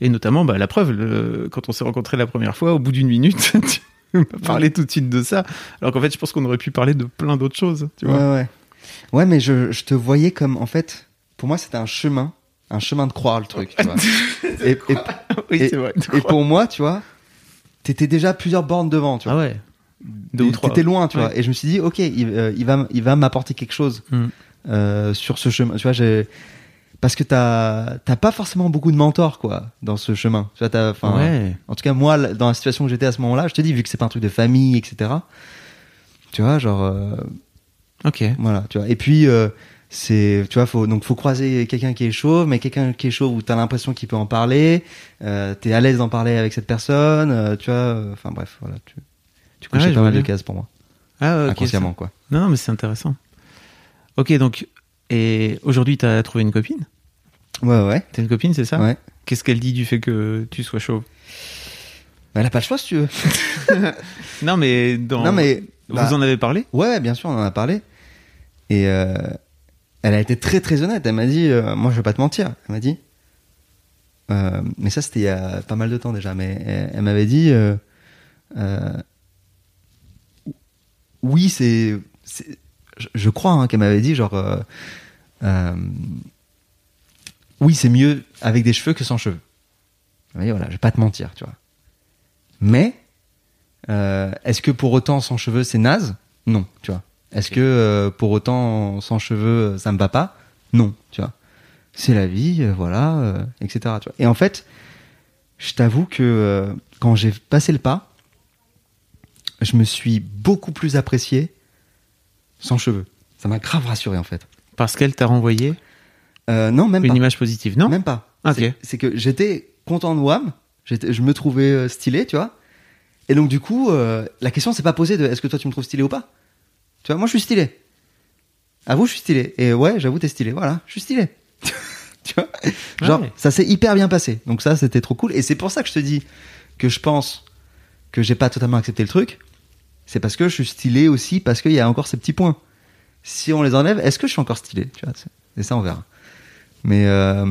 et notamment bah, la preuve le- quand on s'est rencontrés la première fois au bout d'une minute *laughs* tu m'as parlé tout de suite de ça alors qu'en fait je pense qu'on aurait pu parler de plein d'autres choses tu vois Ouais, ouais. Ouais, mais je, je te voyais comme, en fait, pour moi, c'était un chemin, un chemin de croix, le truc, tu vois. *laughs* et, et, *laughs* oui et- c'est vrai et pour moi, tu vois, t'étais déjà plusieurs bornes devant, tu vois. ah ouais deux ou trois T'étais loin, tu Ouais. vois. Et je me suis dit, ok, il, euh, il va, il va m'apporter quelque chose Mm. euh, sur ce chemin. Tu vois, j'ai parce que t'as, t'as pas forcément beaucoup de mentors, quoi, dans ce chemin. Tu vois, ouais en tout cas, moi, dans la situation où j'étais à ce moment-là, je te dis, vu que c'est pas un truc de famille, etc. Tu vois, genre, euh, ok voilà, tu vois. Et puis, euh, c'est, tu vois, faut, donc faut croiser quelqu'un qui est chauve, mais quelqu'un qui est chauve où t'as l'impression qu'il peut en parler, euh, t'es à l'aise d'en parler avec cette personne, euh, tu vois. euh, Enfin bref, voilà, tu, tu cochais Ouais, je pas mal de cases pour moi, Ah, inconsciemment, quoi. ça- Non, non, mais c'est intéressant. Ok, donc, et aujourd'hui, t'as trouvé une copine? Ouais, ouais, T'as une copine, c'est ça ouais. Qu'est-ce qu'elle dit du fait que tu sois chauve Bah, elle a pas le choix, si tu veux. *laughs* Non, mais dans. Non, mais Vous bah, en avez parlé Ouais, bien sûr, on en a parlé. Et euh, elle a été très très honnête. Elle m'a dit, euh, moi je vais pas te mentir. Elle m'a dit, euh, mais ça c'était il y a pas mal de temps déjà. Mais elle, elle m'avait dit, euh, euh, oui c'est, c'est- je, crois hein, qu'elle m'avait dit genre, euh, oui c'est mieux avec des cheveux que sans cheveux. Elle m'a dit voilà, je vais pas te mentir, tu vois. Mais euh, est-ce que pour autant sans cheveux c'est naze? Non, tu vois. Est-ce que euh, pour autant sans cheveux ça me va pas? Non, tu vois. C'est la vie, euh, voilà, euh, etc. Tu vois. Et en fait, je t'avoue que euh, quand j'ai passé le pas, je me suis beaucoup plus apprécié sans cheveux. Ça m'a grave rassuré en fait. Parce qu'elle t'a renvoyé? Euh, non, même une pas. image positive, non Même pas. Ok. C'est- C'est que j'étais content de WAM, j'étais- je me trouvais euh, stylé, tu vois. Et donc, du coup, euh, la question s'est pas posée de est-ce que toi tu me trouves stylé ou pas? Tu vois, moi je suis stylé. Avoue, je suis stylé. Et ouais, j'avoue, t'es stylé. Voilà, je suis stylé. *laughs* tu vois? Genre, Ouais. ça s'est hyper bien passé. Donc ça, c'était trop cool. Et c'est pour ça que je te dis que je pense que j'ai pas totalement accepté le truc. C'est parce que je suis stylé aussi, parce qu'il y a encore ces petits points. Si on les enlève, est-ce que je suis encore stylé? Tu vois c'est- Et ça, on verra. Mais euh,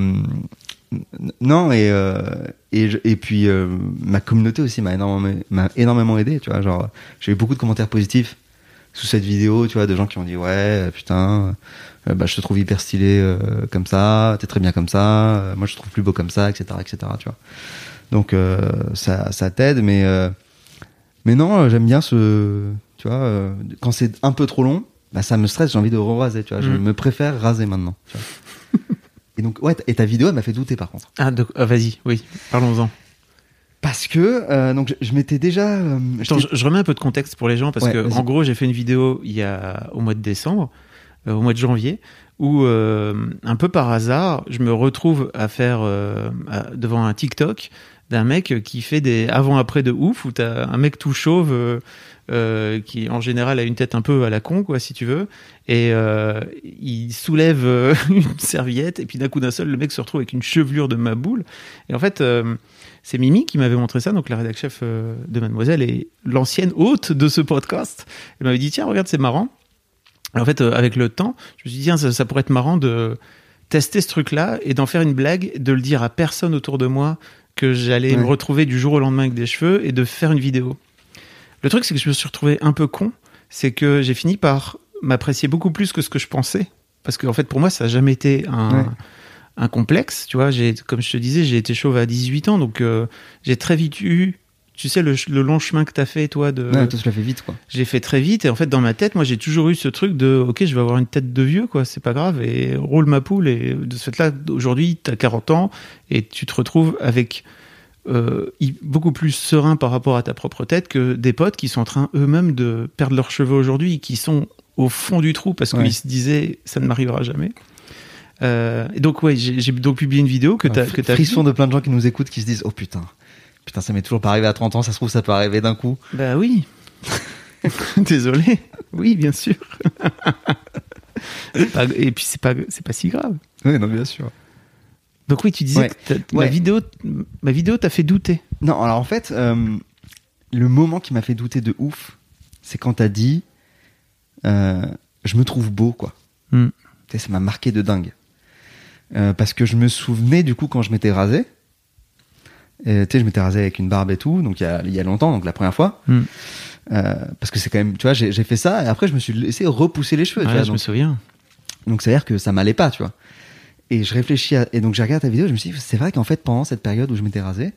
non, et, euh, et, je- et puis euh, ma communauté aussi m'a énormément, m'a énormément aidé. Tu vois, genre, j'ai eu beaucoup de commentaires positifs sous cette vidéo, tu vois, de gens qui ont dit ouais, putain, euh, bah, je te trouve hyper stylé euh, comme ça, t'es très bien comme ça, euh, moi je te trouve plus beau comme ça, etc., etc. Tu vois. Donc euh, ça, ça t'aide, mais euh, mais non, j'aime bien ce, tu vois, euh, quand c'est un peu trop long, bah ça me stresse, j'ai envie de raser, tu vois, je Mm. me préfère raser maintenant. tu vois. Et donc ouais, et ta vidéo elle m'a fait douter par contre. Ah, donc, ah, vas-y, oui, parlons-en. Parce que euh, donc je, je m'étais déjà, euh, Attends, je, je remets un peu de contexte pour les gens parce Ouais, que en gros j'ai fait une vidéo il y a au mois de décembre, euh, au mois de janvier, où euh, un peu par hasard je me retrouve à faire euh, à- devant un TikTok d'un mec qui fait des avant-après de ouf où t'as un mec tout chauve euh, qui en général a une tête un peu à la con quoi si tu veux et euh, il soulève euh, *laughs* une serviette et puis d'un coup d'un seul le mec se retrouve avec une chevelure de maboule et en fait c'est Mimi qui m'avait montré ça, donc la rédac chef de Mademoiselle et l'ancienne hôte de ce podcast. Elle m'avait dit tiens regarde c'est marrant. Et en fait avec le temps, je me suis dit tiens ça, ça pourrait être marrant de tester ce truc-là et d'en faire une blague, de le dire à personne autour de moi que j'allais Ouais. me retrouver du jour au lendemain avec des cheveux et de faire une vidéo. Le truc c'est que je me suis retrouvé un peu con, c'est que j'ai fini par m'apprécier beaucoup plus que ce que je pensais. Parce qu'en fait pour moi ça n'a jamais été un, Ouais. un complexe, tu vois. Comme je te disais, j'ai été chauve à 18 ans, donc euh, j'ai très vite eu, tu sais, le, long chemin que t'as fait, toi, de, ouais, toi tu l'as fait vite quoi. j'ai fait très vite. Et en fait, dans ma tête, moi, j'ai toujours eu ce truc de, ok, je vais avoir une tête de vieux, quoi, c'est pas grave, et roule ma poule. Et de ce fait-là, aujourd'hui, t'as 40 ans et tu te retrouves avec euh, beaucoup plus serein par rapport à ta propre tête que des potes qui sont en train eux-mêmes de perdre leurs cheveux aujourd'hui, qui sont au fond du trou parce Ouais. qu'ils se disaient, ça ne m'arrivera jamais. Euh, et donc, ouais, j'ai donc publié une vidéo que t'as fr- que frisson de plein de gens qui nous écoutent qui se disent oh putain, putain ça m'est toujours pas arrivé à 30 ans, ça se trouve ça peut arriver d'un coup. Bah oui. *laughs* Désolé. Oui, bien sûr. *laughs* Et puis c'est pas c'est pas si grave. Oui non bien sûr. Donc oui, tu disais Ouais. que ma vidéo ma vidéo t'a fait douter. Non, alors en fait, euh, le moment qui m'a fait douter de ouf, c'est quand t'as dit euh, je me trouve beau, quoi. Tu sais, ça m'a marqué de dingue. Euh, parce que je me souvenais du coup quand je m'étais rasé. Et, Tu sais, je m'étais rasé avec une barbe et tout, donc il y a, il y a longtemps, donc la première fois. Hmm. Parce que c'est quand même, tu vois, j'ai fait ça et après je me suis laissé repousser les cheveux. tu Ouais, vois, je donc- me souviens. donc c'est à dire que ça m'allait pas, tu vois. Et je réfléchis à... et donc j'ai regardé ta vidéo, je me suis dit c'est vrai qu'en fait pendant cette période où je m'étais rasé,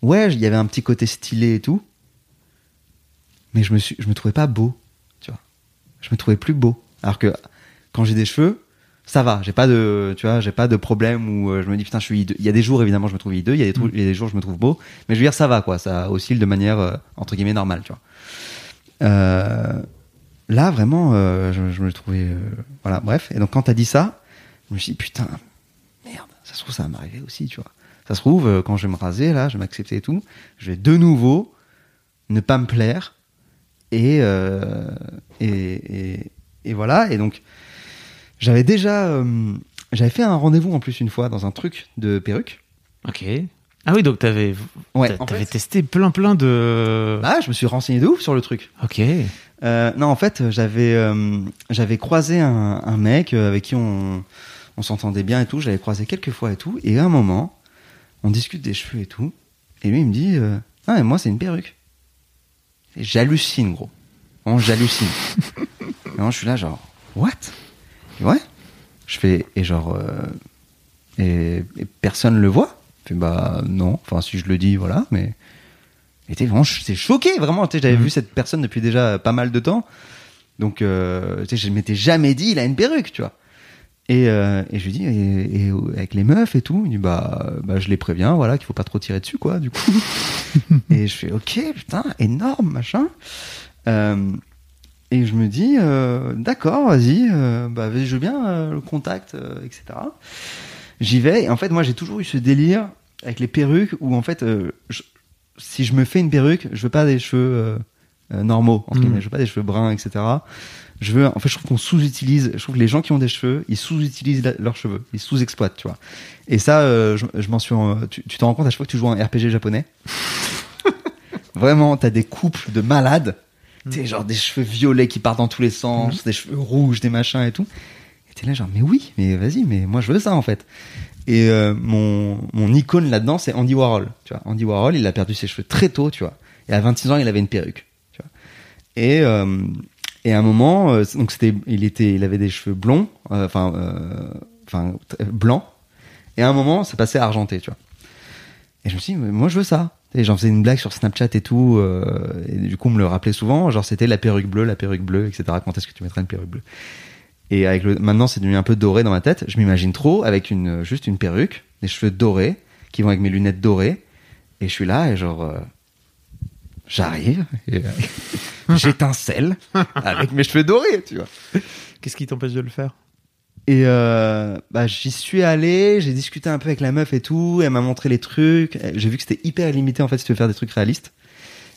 ouais, il y avait un petit côté stylé et tout. Mais je me suis je me trouvais pas beau, tu vois. Je me trouvais plus beau. Alors que quand j'ai des cheveux, ça va, j'ai pas de tu vois, j'ai pas de problème où euh, je me dis putain, je suis hideux. Il y a des jours évidemment je me trouve hideux, il y a des, il y a des jours je me trouve beau, mais je veux dire ça va quoi, ça oscille de manière euh, entre guillemets normale, tu vois. Euh, là vraiment euh, je, je me trouvais voilà bref et donc quand t'as dit ça je me suis dit putain merde ça se trouve ça va m'arriver aussi tu vois. Ça se trouve euh, quand je vais me raser là je vais m'accepter et tout je vais de nouveau ne pas me plaire et euh, et, et, et voilà. Et donc j'avais déjà euh, j'avais fait un rendez-vous en plus une fois dans un truc de perruque. OK. Ah oui, donc t'avais ouais. t'avais fait, testé plein plein de ah je me suis renseigné de ouf sur le truc. OK. Euh, non, en fait, j'avais euh, j'avais croisé un, un mec avec qui on, on s'entendait bien et tout. J'avais croisé quelques fois et tout. Et à un moment, on discute des cheveux et tout. Et lui, il me dit euh, Ah, mais moi, c'est une perruque. Et j'hallucine, gros. Vraiment, j'hallucine. *laughs* et moi, je suis là, genre, What? Et Ouais. Je fais, et genre, euh, et, et personne le voit Je fais, Bah, non. Enfin, si je le dis, voilà, mais. Et t'es vraiment, j'étais choqué, vraiment. J'avais Mhm. vu cette personne depuis déjà pas mal de temps. Donc, euh, je m'étais jamais dit, il a une perruque, tu vois. Et, euh, et je lui dis, et, et avec les meufs et tout, il dit, bah, bah je les préviens, voilà, qu'il faut pas trop tirer dessus, quoi, du coup. *laughs* et je fais, ok, putain, énorme, machin. Euh, et je me dis, euh, d'accord, vas-y, euh, bah, vas-y, je veux bien euh, le contact, euh, etc. J'y vais, et en fait, moi, j'ai toujours eu ce délire avec les perruques où, en fait, euh, je- si je me fais une perruque, je veux pas des cheveux euh, euh, normaux. Entre Mm. guillemets. Je veux pas des cheveux bruns, etc. Je veux, en fait, je trouve qu'on sous-utilise. Je trouve que les gens qui ont des cheveux, ils sous-utilisent leurs cheveux, ils sous-exploitent, tu vois. Et ça, euh, je, je m'en suis. tu t'en rends compte à chaque fois que tu joues à un RPG japonais? *laughs* Vraiment, t'as des couples de malades. Sais, genre des cheveux violets qui partent dans tous les sens, des cheveux rouges, des machins et tout. Et t'es là, genre, mais oui, mais vas-y, mais moi je veux ça en fait. Et euh, mon, mon icône là-dedans, c'est Andy Warhol. Tu vois, Andy Warhol, il a perdu ses cheveux très tôt, tu vois. Et à 26 ans, il avait une perruque. Tu vois. Et, euh, et à un moment, euh, donc c'était, il était, il avait des cheveux blonds, euh, enfin, euh, enfin blancs. Et à un moment, passé à argenté, tu vois. Et je me suis dit, moi je veux ça. Et j'en faisais une blague sur Snapchat et tout. et du coup, on me le rappelait souvent. Genre, c'était la perruque bleue, la perruque bleue, etc. Quand est-ce que tu mettrais une perruque bleue? Et avec le, maintenant, c'est devenu un peu doré dans ma tête. Je m'imagine trop avec une, juste une perruque, des cheveux dorés, qui vont avec mes lunettes dorées. Et je suis là et genre, j'arrive, et, euh, *laughs* j'étincelle avec mes cheveux dorés, tu vois. Qu'est-ce qui t'empêche de le faire? Et euh, bah, j'y suis allé, j'ai discuté un peu avec la meuf et tout, elle m'a montré les trucs. J'ai vu que c'était hyper limité en fait si tu veux faire des trucs réalistes.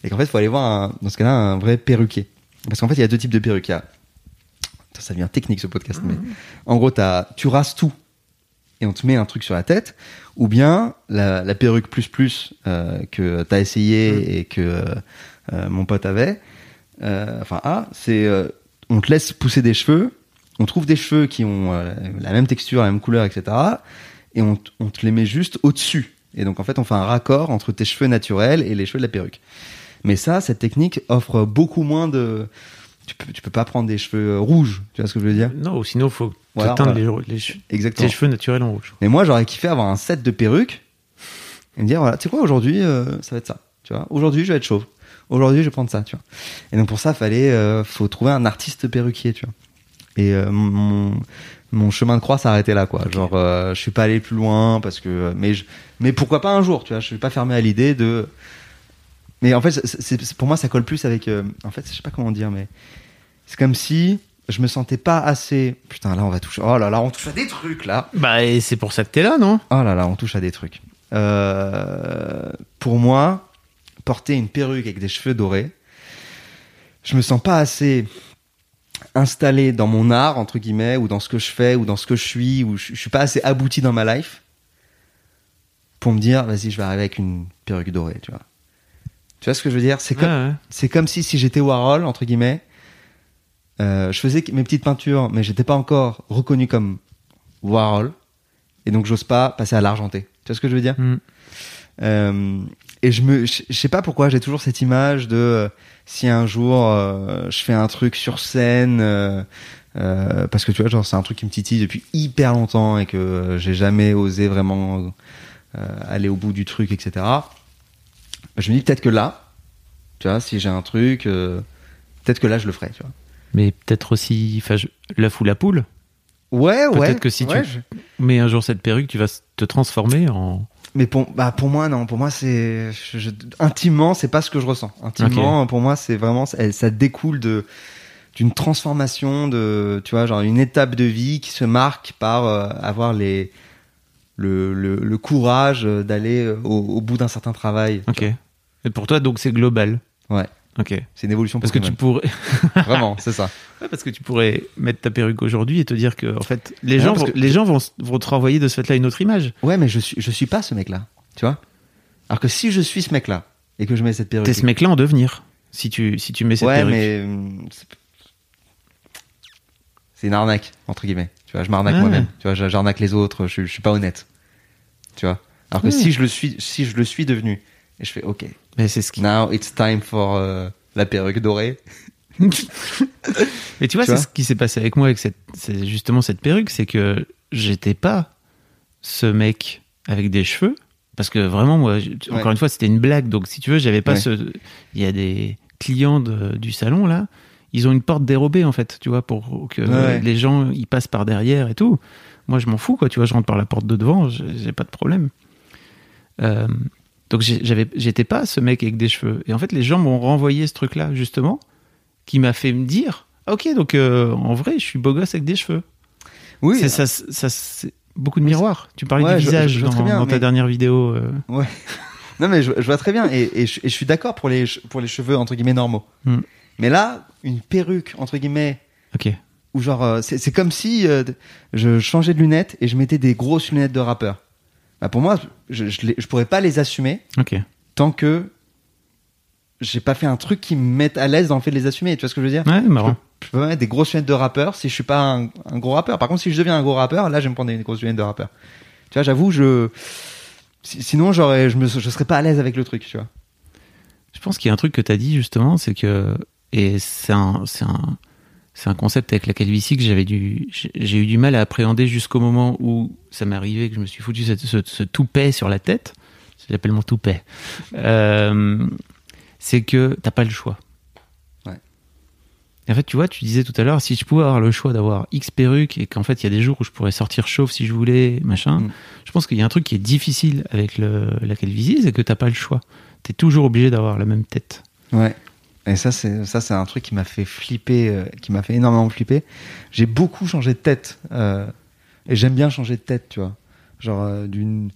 Et qu'en fait, il faut aller voir un- dans ce cas-là un vrai perruquier. Parce qu'en fait, il y a deux types de Putain, ça devient technique ce podcast, mais en gros, t'as- tu rases tout et on te met un truc sur la tête, ou bien la, la perruque plus plus euh, que t'as essayé et que euh, euh, mon pote avait. euh, enfin, ah, c'est on te laisse pousser des cheveux, on trouve des cheveux qui ont la même texture, la même couleur, etc. Et on, on te les met juste au-dessus. Et donc en fait, on fait un raccord entre tes cheveux naturels et les cheveux de la perruque. Mais ça, cette technique offre beaucoup moins de. Tu peux, tu peux pas prendre des cheveux rouges, tu vois ce que je veux dire? Non, sinon, il faut Voilà, teindre voilà. les, les tes cheveux naturels en rouge. Mais moi, j'aurais kiffé avoir un set de perruques et me dire voilà, tu sais quoi, aujourd'hui, euh, ça va être ça. Tu vois, aujourd'hui, je vais être chauve. Aujourd'hui, je vais prendre ça. Tu vois. Et donc pour ça, fallait, euh, faut trouver un artiste perruquier. Tu vois. Et euh, mon mon chemin de croix arrêté là, quoi. Genre, euh, je suis pas allé plus loin parce que, mais je, mais pourquoi pas un jour, tu vois. Je suis pas fermé à l'idée de. Mais en fait, c'est- pour moi, ça colle plus avec. euh, en fait, je sais pas comment dire, mais c'est comme si je me sentais pas assez. Putain, là, on va toucher. Oh là là, on touche à des trucs là. Bah, et c'est pour ça que t'es là, non? Oh là là, on touche à des trucs. Euh, pour moi, porter une perruque avec des cheveux dorés, je me sens pas assez installé dans mon art, entre guillemets, ou dans ce que je fais, ou dans ce que je suis, ou je, je suis pas assez abouti dans ma life pour me dire, vas-y, je vais arriver avec une perruque dorée, tu vois. Tu vois ce que je veux dire? C'est comme, Ouais, ouais. c'est comme si, si j'étais Warhol, entre guillemets, euh, je faisais mes petites peintures, mais j'étais pas encore reconnu comme Warhol, et donc j'ose pas passer à l'argenté. Tu vois ce que je veux dire? Mm. Euh, Et je me, je je sais pas pourquoi, j'ai toujours cette image de euh, si un jour euh, je fais un truc sur scène, euh, euh, parce que tu vois, genre c'est un truc qui me titille depuis hyper longtemps et que j'ai jamais osé vraiment euh, aller au bout du truc, etc. Je me dis peut-être que là, tu vois, si j'ai un truc, euh, peut-être que là je le ferai, tu vois. Mais peut-être aussi je- l'œuf ou la poule. Ouais, ouais. Peut-être que si ouais, tu je- mets un jour cette perruque, tu vas te transformer en. Mais pour, bah pour moi, non. Pour moi, c'est. je- intimement, c'est pas ce que je ressens. Intimement, pour moi, c'est vraiment. Ça, ça découle de d'une transformation, de. Tu vois, genre une étape de vie qui se marque par euh, avoir les. Le, le, le courage d'aller euh, au, au bout d'un certain travail. Ok. Et pour toi, donc c'est global. Ouais. Ok. C'est une évolution Parce que tu pourrais, *laughs* Vraiment, c'est ça. *laughs* Ouais, parce que tu pourrais mettre ta perruque aujourd'hui et te dire que en fait les gens, vont, que- les gens vont, vont te renvoyer de ce fait-là une autre image. Ouais, mais je suis, je suis pas ce mec-là. Tu vois Alors que si je suis ce mec-là et que je mets cette perruque. T'es ce mec-là en devenir. Si tu si tu mets cette ouais, perruque. mais hum, c'est une arnaque entre guillemets. Tu vois, je m'arnaque Ah. moi-même. Tu vois, j'a- j'arnaque les autres. Je, je suis pas honnête. Tu vois? Alors que si je le suis, si je le suis devenu, et je fais OK, Mais c'est ce qui. now it's time for euh, la perruque dorée. *laughs* Mais tu vois, c'est ce qui s'est passé avec moi avec cette, justement cette perruque, c'est que j'étais pas ce mec avec des cheveux, parce que vraiment, moi, Ouais. encore une fois, c'était une blague. Donc, si tu veux, j'avais pas Ouais. ce. Il y a des clients de- du salon là, ils ont une porte dérobée en fait, tu vois, pour que Ouais. les gens ils passent par derrière et tout. Moi, je m'en fous, quoi. Tu vois, je rentre par la porte de devant, j'ai pas de problème. Euh, donc, j'avais, j'étais pas ce mec avec des cheveux. Et en fait, les gens m'ont renvoyé ce truc-là, justement, qui m'a fait me dire Ok, donc euh, en vrai, je suis beau gosse avec des cheveux. Oui. c'est, ça, ça, c'est beaucoup de miroirs. Tu parlais Ouais, du je- visage je dans, très bien, dans ta mais- dernière vidéo. euh. Ouais. *laughs* non, mais je, vois très bien. Et, et je, et je suis d'accord pour les, pour les cheveux, entre guillemets, normaux. Hmm. Mais là, une perruque, entre guillemets, Ok. ou genre, euh, c'est c'est comme si euh, je changeais de lunettes et je mettais des grosses lunettes de rappeur. Bah, pour moi, je, je, pourrais pas les assumer Ok. tant que j'ai pas fait un truc qui me mette à l'aise dans le fait de les assumer. Tu vois ce que je veux dire? Ouais, je peux, marrant. je peux mettre des grosses lunettes de rappeur si je suis pas un, un gros rappeur. Par contre, si je deviens un gros rappeur, là, je vais me prendre des grosses lunettes de rappeur. Tu vois, j'avoue, je. si- Sinon, j'aurais, je me, je serais pas à l'aise avec le truc, tu vois. Je pense qu'il y a un truc que tu as dit justement, c'est que et c'est un c'est un c'est un concept avec la calvitie que j'avais dû j'ai eu du mal à appréhender jusqu'au moment où ça m'est arrivé que je me suis foutu cette- ce, ce toupet sur la tête. J'appelle mon toupet. Euh, c'est que t'as pas le choix. Ouais. Et en fait, tu vois, tu disais tout à l'heure, si je pouvais avoir le choix d'avoir X perruques et qu'en fait, il y a des jours où je pourrais sortir chauve si je voulais, machin, Mm. je pense qu'il y a un truc qui est difficile avec le, la calvitie, c'est que t'as pas le choix. T'es toujours obligé d'avoir la même tête. Ouais. Et ça, c'est ça, c'est un truc qui m'a fait flipper, euh, qui m'a fait énormément flipper. J'ai beaucoup changé de tête, euh, et j'aime bien changer de tête, tu vois. Genre euh, d'une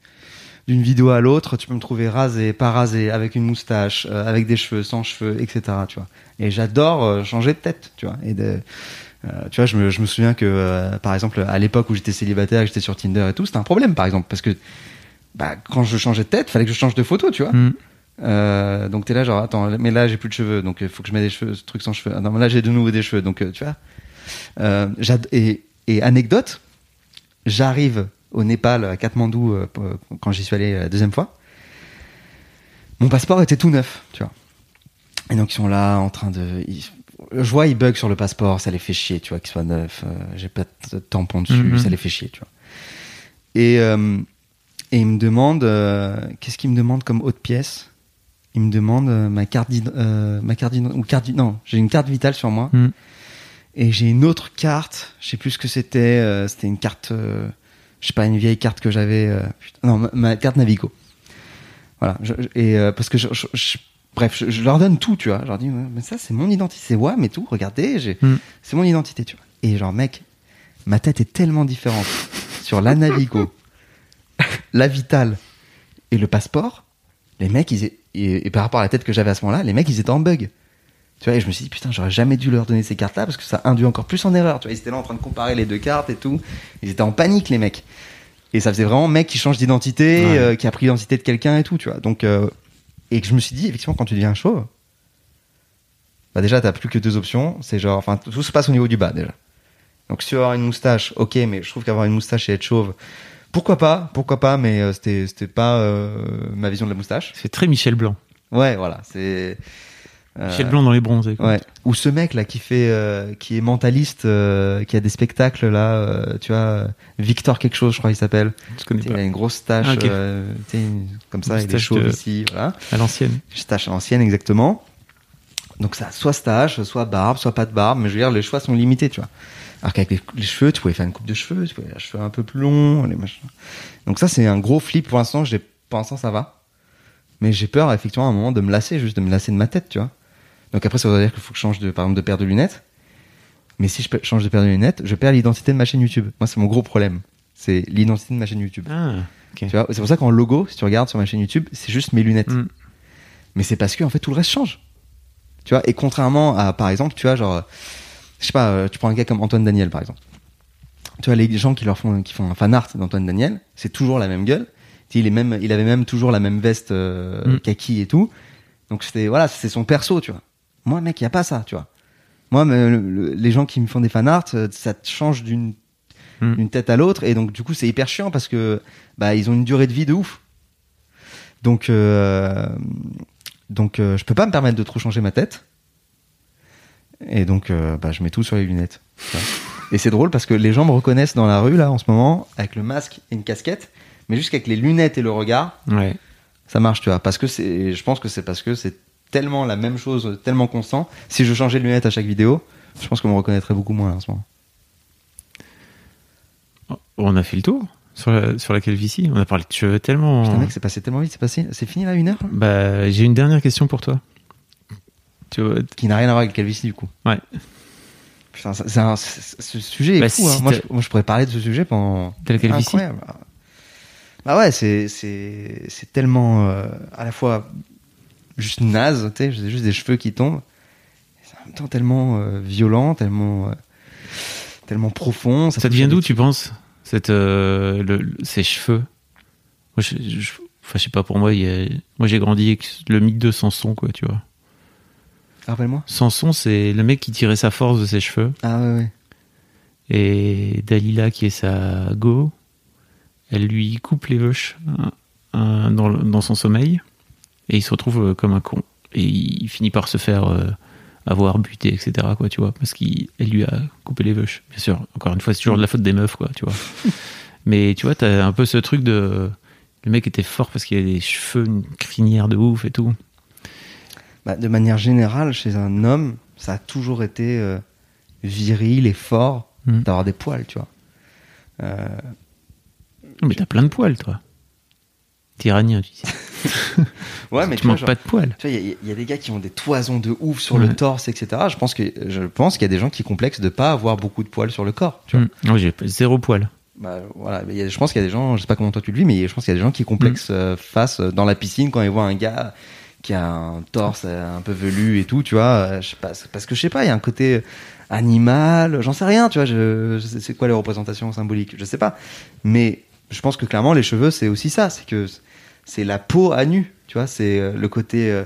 d'une vidéo à l'autre, tu peux me trouver rasé, pas rasé, avec une moustache, euh, avec des cheveux, sans cheveux, etc. Tu vois. Et j'adore changer de tête, tu vois. Et de, tu vois, je me, je me souviens que, par exemple, à l'époque où j'étais célibataire, j'étais sur Tinder et tout, c'était un problème, par exemple, parce que bah, quand je changeais de tête, fallait que je change de photo, tu vois. Mm. Euh, donc t'es là genre attends mais là j'ai plus de cheveux donc il faut que je mette des cheveux ce truc sans cheveux. Ah non mais là j'ai de nouveau des cheveux donc euh, tu vois. Euh, et, et anecdote j'arrive au Népal à Katmandou euh, quand j'y suis allé la deuxième fois. Mon passeport était tout neuf tu vois. Et donc ils sont là en train de ils- je vois ils bug sur le passeport ça les fait chier tu vois qu'il soit neuf euh, j'ai pas de tampon dessus Mhm. ça les fait chier tu vois. Et euh, et ils me demandent euh, qu'est-ce qu'ils me demandent comme autre pièce? Il me demande euh, ma carte euh, ma carte ou carte non j'ai une carte vitale sur moi Mm. et j'ai une autre carte je sais plus ce que c'était euh, c'était une carte je sais pas une vieille carte que j'avais euh, non ma, ma carte Navigo voilà je- je- et euh, parce que je, bref je, leur donne tout tu vois je leur dis Ouais, mais ça c'est mon identité c'est WAM et tout regardez j'ai Mm. c'est mon identité tu vois et genre mec ma tête est tellement différente sur la Navigo *laughs* la vitale et le passeport les mecs, ils, et, et par rapport à la tête que j'avais à ce moment-là, les mecs, ils étaient en bug. Tu vois, et je me suis dit, putain, j'aurais jamais dû leur donner ces cartes-là parce que ça induit encore plus en erreur. Tu vois, ils étaient là en train de comparer les deux cartes et tout. Ils étaient en panique, les mecs. Et ça faisait vraiment mec qui change d'identité, Ouais. euh, qui a pris l'identité de quelqu'un et tout, tu vois. Donc, euh, et que je me suis dit, effectivement, quand tu deviens chauve, bah déjà, t'as plus que deux options. C'est genre, enfin, tout se passe au niveau du bas, déjà. Donc, si tu veux avoir une moustache, ok, mais je trouve qu'avoir une moustache et être chauve, pourquoi pas, pourquoi pas, mais euh, c'était, c'était pas euh, ma vision de la moustache. C'est très Michel Blanc. Ouais, voilà, c'est. euh, Michel Blanc dans les bronzés. Ouais. Ou ce mec là qui fait, euh, qui est mentaliste, euh, qui a des spectacles là, euh, tu vois, Victor quelque chose, je crois il s'appelle. Je connais sais, Il pas. a une grosse tache, Ah, euh, une- comme ça, il est de- ici, voilà. À l'ancienne. Tache ancienne exactement. Donc ça, soit stache, soit barbe, soit pas de barbe, mais je veux dire les choix sont limités, tu vois. Alors qu'avec les, les cheveux, tu pouvais faire une coupe de cheveux, tu pouvais faire les cheveux un peu plus longs, les machins. Donc ça c'est un gros flip pour l'instant. J'ai, pour l'instant ça va, mais j'ai peur effectivement à un moment de me lasser, juste de me lasser de ma tête, tu vois. Donc après ça veut dire qu'il faut que je change de, par exemple, de paire de lunettes. Mais si je change de paire de lunettes, je perds l'identité de ma chaîne YouTube. Moi c'est mon gros problème, c'est l'identité de ma chaîne YouTube. Ah. Tu vois, c'est pour ça qu'en logo, si tu regardes sur ma chaîne YouTube, c'est juste mes lunettes. Mm. Mais c'est parce que en fait tout le reste change. Tu vois, et contrairement à par exemple, tu vois, genre, je sais pas, euh, tu prends un gars comme Antoine Daniel par exemple. Tu vois, les gens qui leur font, qui font un fan art d'Antoine Daniel, c'est toujours la même gueule. Il est même, il avait même toujours la même veste euh, Mm. kaki et tout. Donc c'était, voilà, c'est son perso, tu vois. Moi, mec, y a pas ça, tu vois. Moi, le- les gens qui me font des fan art, euh, ça te change d'une Mm. d'une tête à l'autre et donc du coup c'est hyper chiant parce que bah ils ont une durée de vie de ouf donc euh, donc euh, je peux pas me permettre de trop changer ma tête et donc euh, bah, je mets tout sur les lunettes et c'est drôle parce que les gens me reconnaissent dans la rue là en ce moment avec le masque et une casquette mais juste avec les lunettes et le regard Ouais. ça marche tu vois parce que c'est je pense que c'est parce que c'est tellement la même chose tellement constant si je changeais de lunettes à chaque vidéo je pense qu'on me reconnaîtrait beaucoup moins là, en ce moment Oh, On a fait le tour sur la, sur la calvitie. On a parlé de cheveux tellement. Putain, mec, c'est passé tellement vite, c'est passé. C'est fini là, une heure Bah, j'ai une dernière question pour toi. Tu vois, Qui n'a rien à voir avec le calvitie, du coup. Ouais. Putain, ça- ce sujet est Bah, fou. si hein. moi, je, moi, je pourrais parler de ce sujet pendant. T'as la calvitie Incroyable. Bah ouais, c'est c'est c'est tellement euh, à la fois juste naze, tu sais, c'est juste des cheveux qui tombent. C'est en même temps tellement euh, violent, tellement euh, tellement profond. Ça te vient d'où, tu penses cette, le- le- Ces cheveux? Moi, je, je- enfin, je sais pas, pour moi, il y a- moi j'ai grandi avec le mythe de Samson, quoi, tu vois. Rappelle-moi. Samson, c'est le mec qui tirait sa force de ses cheveux. Ah ouais ouais. Et Dalila, qui est sa go, elle lui coupe les veuches hein, hein, dans, son sommeil. Et il se retrouve euh, comme un con. Et il finit par se faire euh, avoir, buter, etc. Quoi, tu vois, parce qu'elle lui a coupé les veuches. Bien sûr, encore une fois, c'est toujours de la faute des meufs, quoi, tu vois. *laughs* Mais tu vois, t'as un peu ce truc de. Le mec était fort parce qu'il avait des cheveux, une crinière de ouf et tout. Bah, de manière générale, chez un homme, ça a toujours été euh, viril et fort Mhm. d'avoir des poils, tu vois. Euh, Mais t'as plein de poils, toi. Tyrannien, tu sais. *laughs* ouais, mais tu manques pas de poils. Tu vois, il y, a- il y a des gars qui ont des toisons de ouf sur Ouais. le torse, etc. Je pense que je pense qu'il y a des gens qui complexent de pas avoir beaucoup de poils sur le corps. Tu vois. Mm. Moi, j'ai zéro poil. Bah, voilà, mais il y a- je pense qu'il y a des gens, je sais pas comment toi tu le vis, mais je pense qu'il y a des gens qui complexent euh, face euh, dans la piscine quand ils voient un gars qui a un torse euh, un peu velu et tout, tu vois. euh, je sais pas, parce que je sais pas, il y a un côté animal, j'en sais rien, tu vois. Je, je c'est quoi les représentations symboliques, je sais pas. Mais je pense que clairement les cheveux c'est aussi ça, c'est que c'est la peau à nu, tu vois. C'est euh, le côté euh,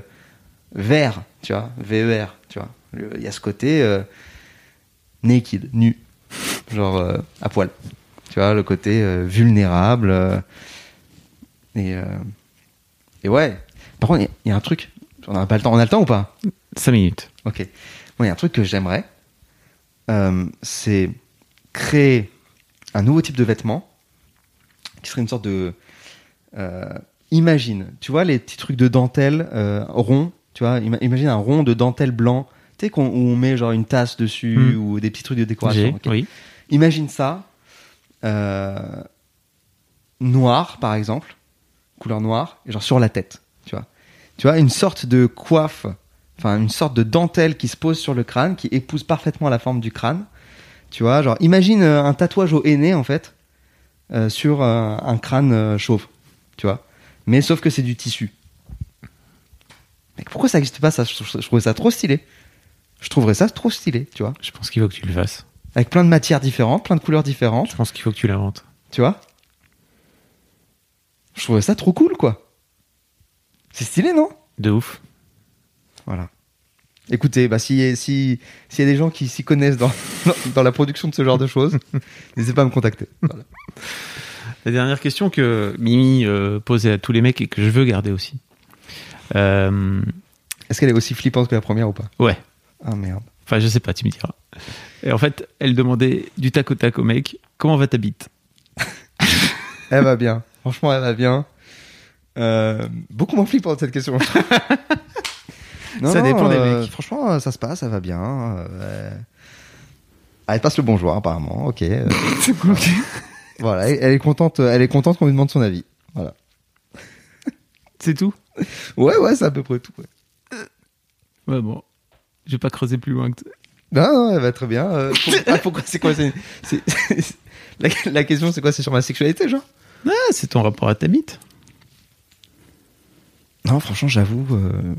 vert, tu vois, ver, tu vois. Il y a ce côté euh, naked, nu, genre euh, à poil. Tu vois, le côté euh, vulnérable. euh, et, euh, et ouais. Par contre, il y a- il y, a un truc. On a pas le temps. On a le temps ou pas 5 minutes. Ok. Moi, il y a un truc que j'aimerais. euh, c'est créer un nouveau type de vêtement qui serait une sorte de. euh, imagine, tu vois, les petits trucs de dentelle euh, rond. Tu vois, ima- imagine un rond de dentelle blanc. Tu sais, où on met genre une tasse dessus Hmm. ou des petits trucs de décoration. Oui. Imagine ça, euh, noir par exemple, couleur noire, et genre sur la tête, tu vois. Une sorte de coiffe, enfin une sorte de dentelle qui se pose sur le crâne, qui épouse parfaitement la forme du crâne. Tu vois, genre imagine euh, un tatouage au aîné en fait, euh, sur euh, un crâne euh, chauve, tu vois. Mais sauf que c'est du tissu. Mec, pourquoi ça n'existe pas ça? Je, je- je trouvais ça trop stylé. Je trouverais ça trop stylé, tu vois. Je pense qu'il faut que tu le fasses. Avec plein de matières différentes, plein de couleurs différentes. Je pense qu'il faut que tu l'inventes. Tu vois Je trouvais ça trop cool, quoi. C'est stylé, non? De ouf. Voilà. Écoutez, bah, si, si, s'il y a des gens qui s'y connaissent dans, dans, *laughs* dans la production de ce genre de choses, *laughs* n'hésitez pas à me contacter. Voilà. La dernière question que Mimi euh, posait à tous les mecs et que je veux garder aussi. Euh, Est-ce qu'elle est aussi flippante que la première ou pas? Ouais. Ah merde. Enfin, je sais pas, tu me diras. Et en fait, elle demandait du tac au tac au mec comment va ta bite? *laughs* Elle va bien. Franchement, elle va bien. Euh, beaucoup moins flippante cette question. *laughs* Non, Ça non, dépend des euh, mecs. Franchement, euh, ça se passe, ça va bien. euh, ah, elle passe le bonjour apparemment. Ok. *laughs* voilà, elle, est contente. Elle est contente qu'on lui demande son avis. Voilà. C'est tout? Ouais, ouais, c'est à peu près tout. ouais. Ouais, bon. Je vais pas creuser plus loin que Non, non, elle va très bien. euh, pour- *laughs* ah, pourquoi C'est quoi c'est- la question, c'est quoi C'est sur ma sexualité, genre? Ah, c'est ton rapport à ta bite. Non, franchement, j'avoue. euh,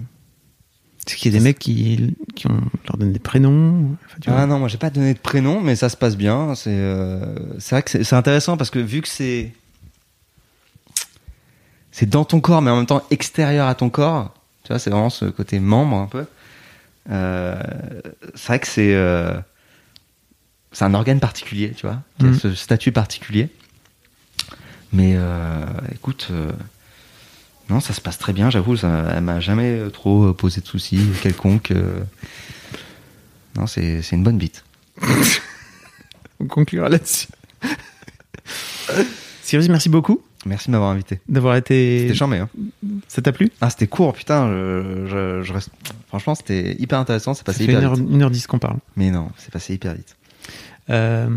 C'est qu'il y a des mecs qui, qui ont, leur donnent des prénoms. Enfin, tu vois. Ah non, moi j'ai pas donné de prénom, mais ça se passe bien. C'est euh, c'est vrai que c'est intéressant parce que vu que c'est c'est dans ton corps, mais en même temps extérieur à ton corps, tu vois, c'est vraiment ce côté membre un peu. Euh, c'est vrai que c'est euh, c'est un organe particulier, tu vois, qui a Mhm. ce statut particulier. Mais euh, écoute, euh, non, ça se passe très bien. J'avoue, ça, elle m'a jamais trop posé de soucis *laughs* quelconque. euh. Non, c'est c'est une bonne bite. *laughs* On conclura là-dessus. *laughs* Cyrus, merci beaucoup Merci de m'avoir invité. d'avoir été. C'était charmé, hein. Ça t'a plu? Ah, c'était court, putain. Je, je, je reste... Franchement, c'était hyper intéressant. C'est Ça passé fait hyper 1h10 vite. qu'on parle. Mais non, c'est passé hyper vite. Euh,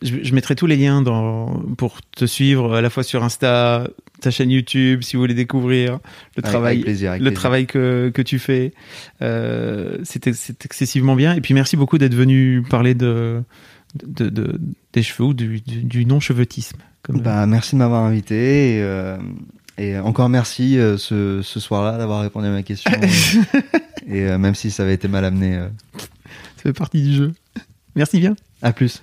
je, je mettrai tous les liens dans, pour te suivre à la fois sur Insta, ta chaîne YouTube, si vous voulez découvrir le Avec- travail, avec plaisir, avec le plaisir. travail que, que tu fais. Euh, c'est excessivement bien. Et puis merci beaucoup d'être venu parler de, de, de- des cheveux ou du, du, du non-chevetisme. Comme Bah, merci de m'avoir invité. Et, euh, et encore merci euh, ce, ce soir-là d'avoir répondu à ma question. *laughs* et même si ça avait été mal amené. ça fait partie du jeu. Merci bien. À plus.